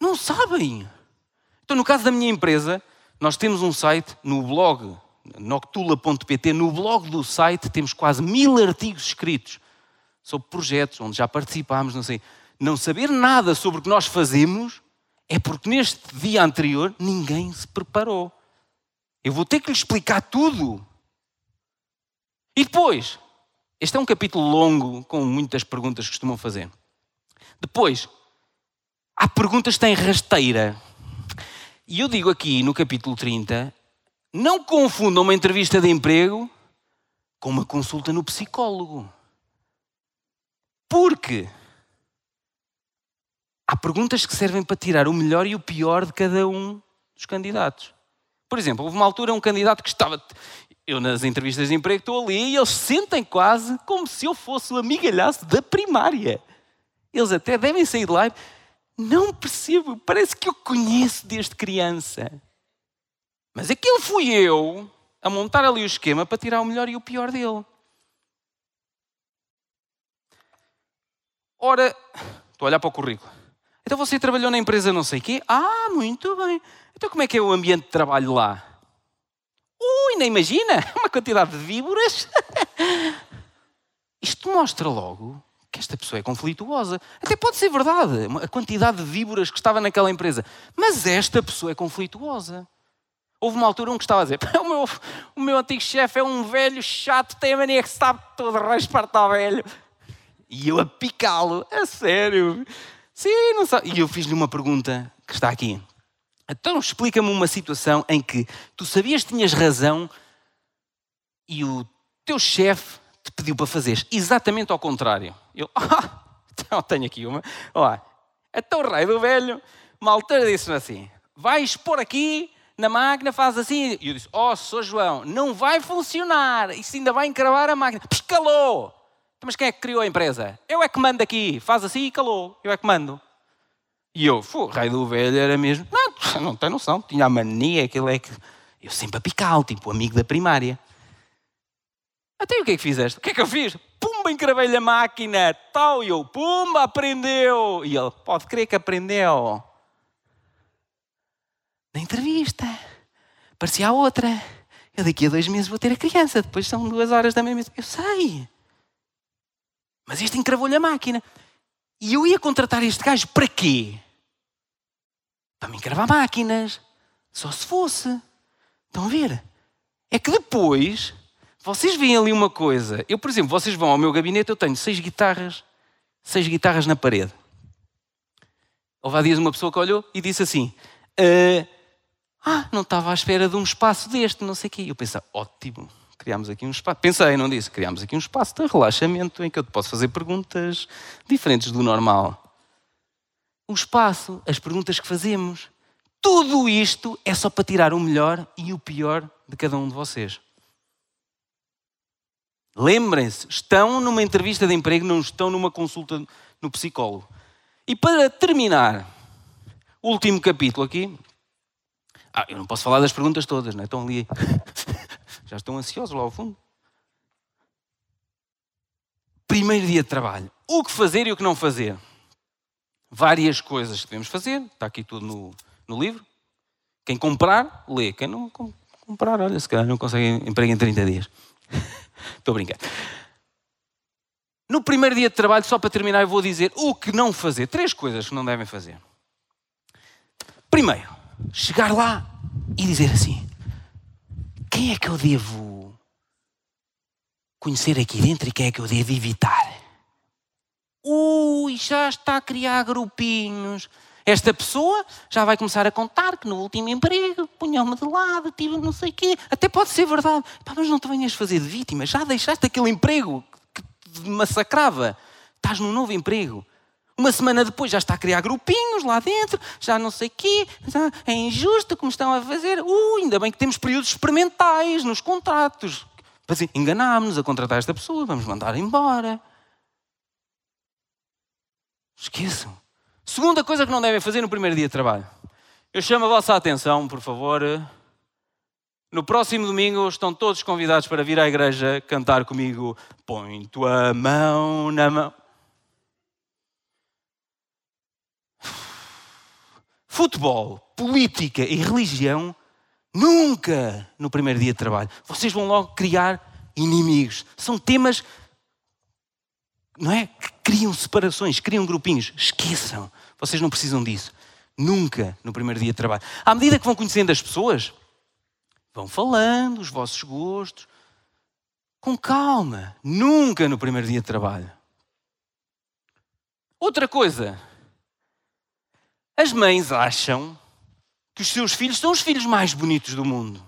Não sabem. Então, no caso da minha empresa, nós temos um site no blog, noctula.pt. No blog do site temos quase mil artigos escritos sobre projetos onde já participámos, não sei. Não saber nada sobre o que nós fazemos é porque neste dia anterior ninguém se preparou. Eu vou ter que lhe explicar tudo. E depois, este é um capítulo longo, com muitas perguntas que costumam fazer. Depois, há perguntas que têm rasteira. E eu digo aqui no capítulo 30: não confundam uma entrevista de emprego com uma consulta no psicólogo. Porque há perguntas que servem para tirar o melhor e o pior de cada um dos candidatos. Por exemplo, houve uma altura um candidato que estava eu nas entrevistas de emprego estou ali e eles sentem quase como se eu fosse o amigalhaço da primária. Eles até devem sair de lá. Não percebo, parece que eu conheço desde criança. Mas aquilo fui eu a montar ali o esquema para tirar o melhor e o pior dele. Ora, estou a olhar para o currículo. Então você trabalhou na empresa não sei quê? Ah, muito bem. Então como é que é o ambiente de trabalho lá? Ui, nem imagina, uma quantidade de víboras. Isto mostra logo que esta pessoa é conflituosa. Até pode ser verdade, a quantidade de víboras que estava naquela empresa. Mas esta pessoa é conflituosa. Houve uma altura um que estava a dizer: o meu, o meu antigo chefe é um velho chato, tem a mania que sabe todo, rasparta velho. E eu a picá-lo, a sério. Sim, não sabe. E eu fiz-lhe uma pergunta que está aqui. Então explica-me uma situação em que tu sabias que tinhas razão e o teu chefe te pediu para fazeres exatamente ao contrário. Eu, ah, então tenho aqui uma. Olha, então o rei do velho, uma altura disse-me assim: vais pôr aqui na máquina, faz assim. E eu disse: Oh, sou João, não vai funcionar, isso ainda vai encravar a máquina. Pescalou! Então, mas quem é que criou a empresa? Eu é que mando aqui, faz assim e calou, eu é que mando. E eu, o rei do velho era mesmo. Não, não tem noção, tinha a mania, aquele é que. Eu sempre a picar, tipo amigo da primária. Até o que é que fizeste? O que é que eu fiz? Pumba, encravei-lhe a máquina, tal, e eu, pumba, aprendeu. E ele, pode crer que aprendeu. Na entrevista, parecia a outra. Eu daqui a dois meses vou ter a criança, depois são duas horas da mesma. Eu sei. Mas este encravou-lhe a máquina. E eu ia contratar este gajo para quê? para me encravar máquinas. Só se fosse. Estão a ver? É que depois, vocês veem ali uma coisa. Eu, por exemplo, vocês vão ao meu gabinete, eu tenho seis guitarras, seis guitarras na parede. Houve há dias uma pessoa que olhou e disse assim: ah, ah não estava à espera de um espaço deste, não sei o quê. Eu pensei, ótimo, criámos aqui um espaço. Pensei, não disse, criámos aqui um espaço de relaxamento em que eu te posso fazer perguntas diferentes do normal o espaço, as perguntas que fazemos. Tudo isto é só para tirar o melhor e o pior de cada um de vocês. Lembrem-se, estão numa entrevista de emprego, não estão numa consulta no psicólogo. E para terminar, último capítulo aqui. Ah, eu não posso falar das perguntas todas, não é? Estão ali. Já estão ansiosos lá ao fundo. Primeiro dia de trabalho. O que fazer e o que não fazer. Várias coisas que devemos fazer. Está aqui tudo no, no livro. Quem comprar, lê. Quem não comprar, olha, se calhar não consegue emprego em 30 dias. Estou a brincar. No primeiro dia de trabalho, só para terminar, eu vou dizer o que não fazer. Três coisas que não devem fazer. Primeiro, chegar lá e dizer assim: quem é que eu devo conhecer aqui dentro e quem é que eu devo evitar? Ui, já está a criar grupinhos. Esta pessoa já vai começar a contar que no último emprego punhou-me de lado, tive não sei o quê. Até pode ser verdade. Pá, mas não te venhas fazer de vítima. Já deixaste aquele emprego que te massacrava. Estás num novo emprego. Uma semana depois já está a criar grupinhos lá dentro, já não sei o quê, é injusto como estão a fazer. Uh, ainda bem que temos períodos experimentais nos contratos. Enganámos-nos a contratar esta pessoa, vamos mandar embora. Esqueçam. Segunda coisa que não devem fazer no primeiro dia de trabalho. Eu chamo a vossa atenção, por favor. No próximo domingo estão todos convidados para vir à igreja cantar comigo. Põe tua mão na mão. Futebol, política e religião nunca no primeiro dia de trabalho. Vocês vão logo criar inimigos. São temas não é? Que criam separações, criam grupinhos. Esqueçam. Vocês não precisam disso. Nunca no primeiro dia de trabalho. À medida que vão conhecendo as pessoas, vão falando os vossos gostos. Com calma. Nunca no primeiro dia de trabalho. Outra coisa. As mães acham que os seus filhos são os filhos mais bonitos do mundo.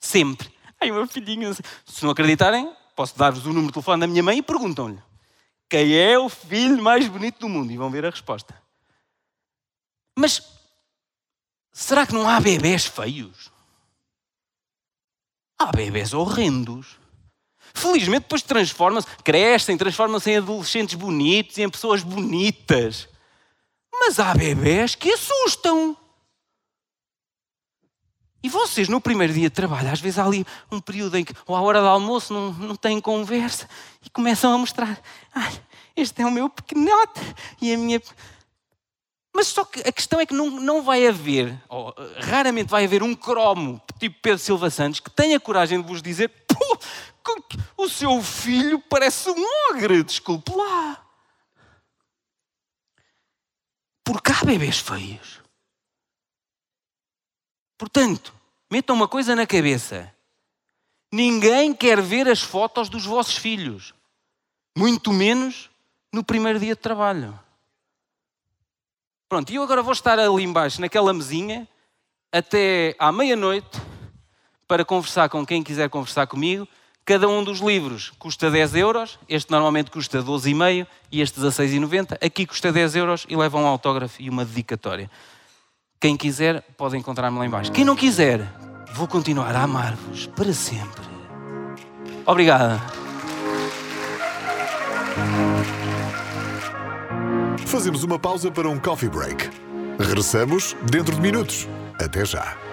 Sempre. Ai, meu filhinho. Se não acreditarem, posso dar-vos o número de telefone da minha mãe e perguntam-lhe quem é o filho mais bonito do mundo? E vão ver a resposta. Mas será que não há bebés feios? Há bebés horrendos. Felizmente depois transformam-se, crescem, transformam-se em adolescentes bonitos em pessoas bonitas. Mas há bebés que assustam. E vocês, no primeiro dia de trabalho, às vezes há ali um período em que, ou à hora do almoço, não, não têm conversa e começam a mostrar: este é o meu pequenote e a minha. Mas só que a questão é que não, não vai haver, ou raramente vai haver um cromo, tipo Pedro Silva Santos, que tenha coragem de vos dizer: o seu filho parece um ogre, desculpe lá. Porque há bebês feios. Portanto, metam uma coisa na cabeça: ninguém quer ver as fotos dos vossos filhos, muito menos no primeiro dia de trabalho. Pronto, e eu agora vou estar ali embaixo, naquela mesinha, até à meia-noite, para conversar com quem quiser conversar comigo. Cada um dos livros custa 10 euros, este normalmente custa 12,5 e este 16,90. Aqui custa 10 euros e leva um autógrafo e uma dedicatória. Quem quiser pode encontrar-me lá embaixo. Quem não quiser, vou continuar a amar-vos para sempre. Obrigado. Fazemos uma pausa para um coffee break. Regressamos dentro de minutos. Até já.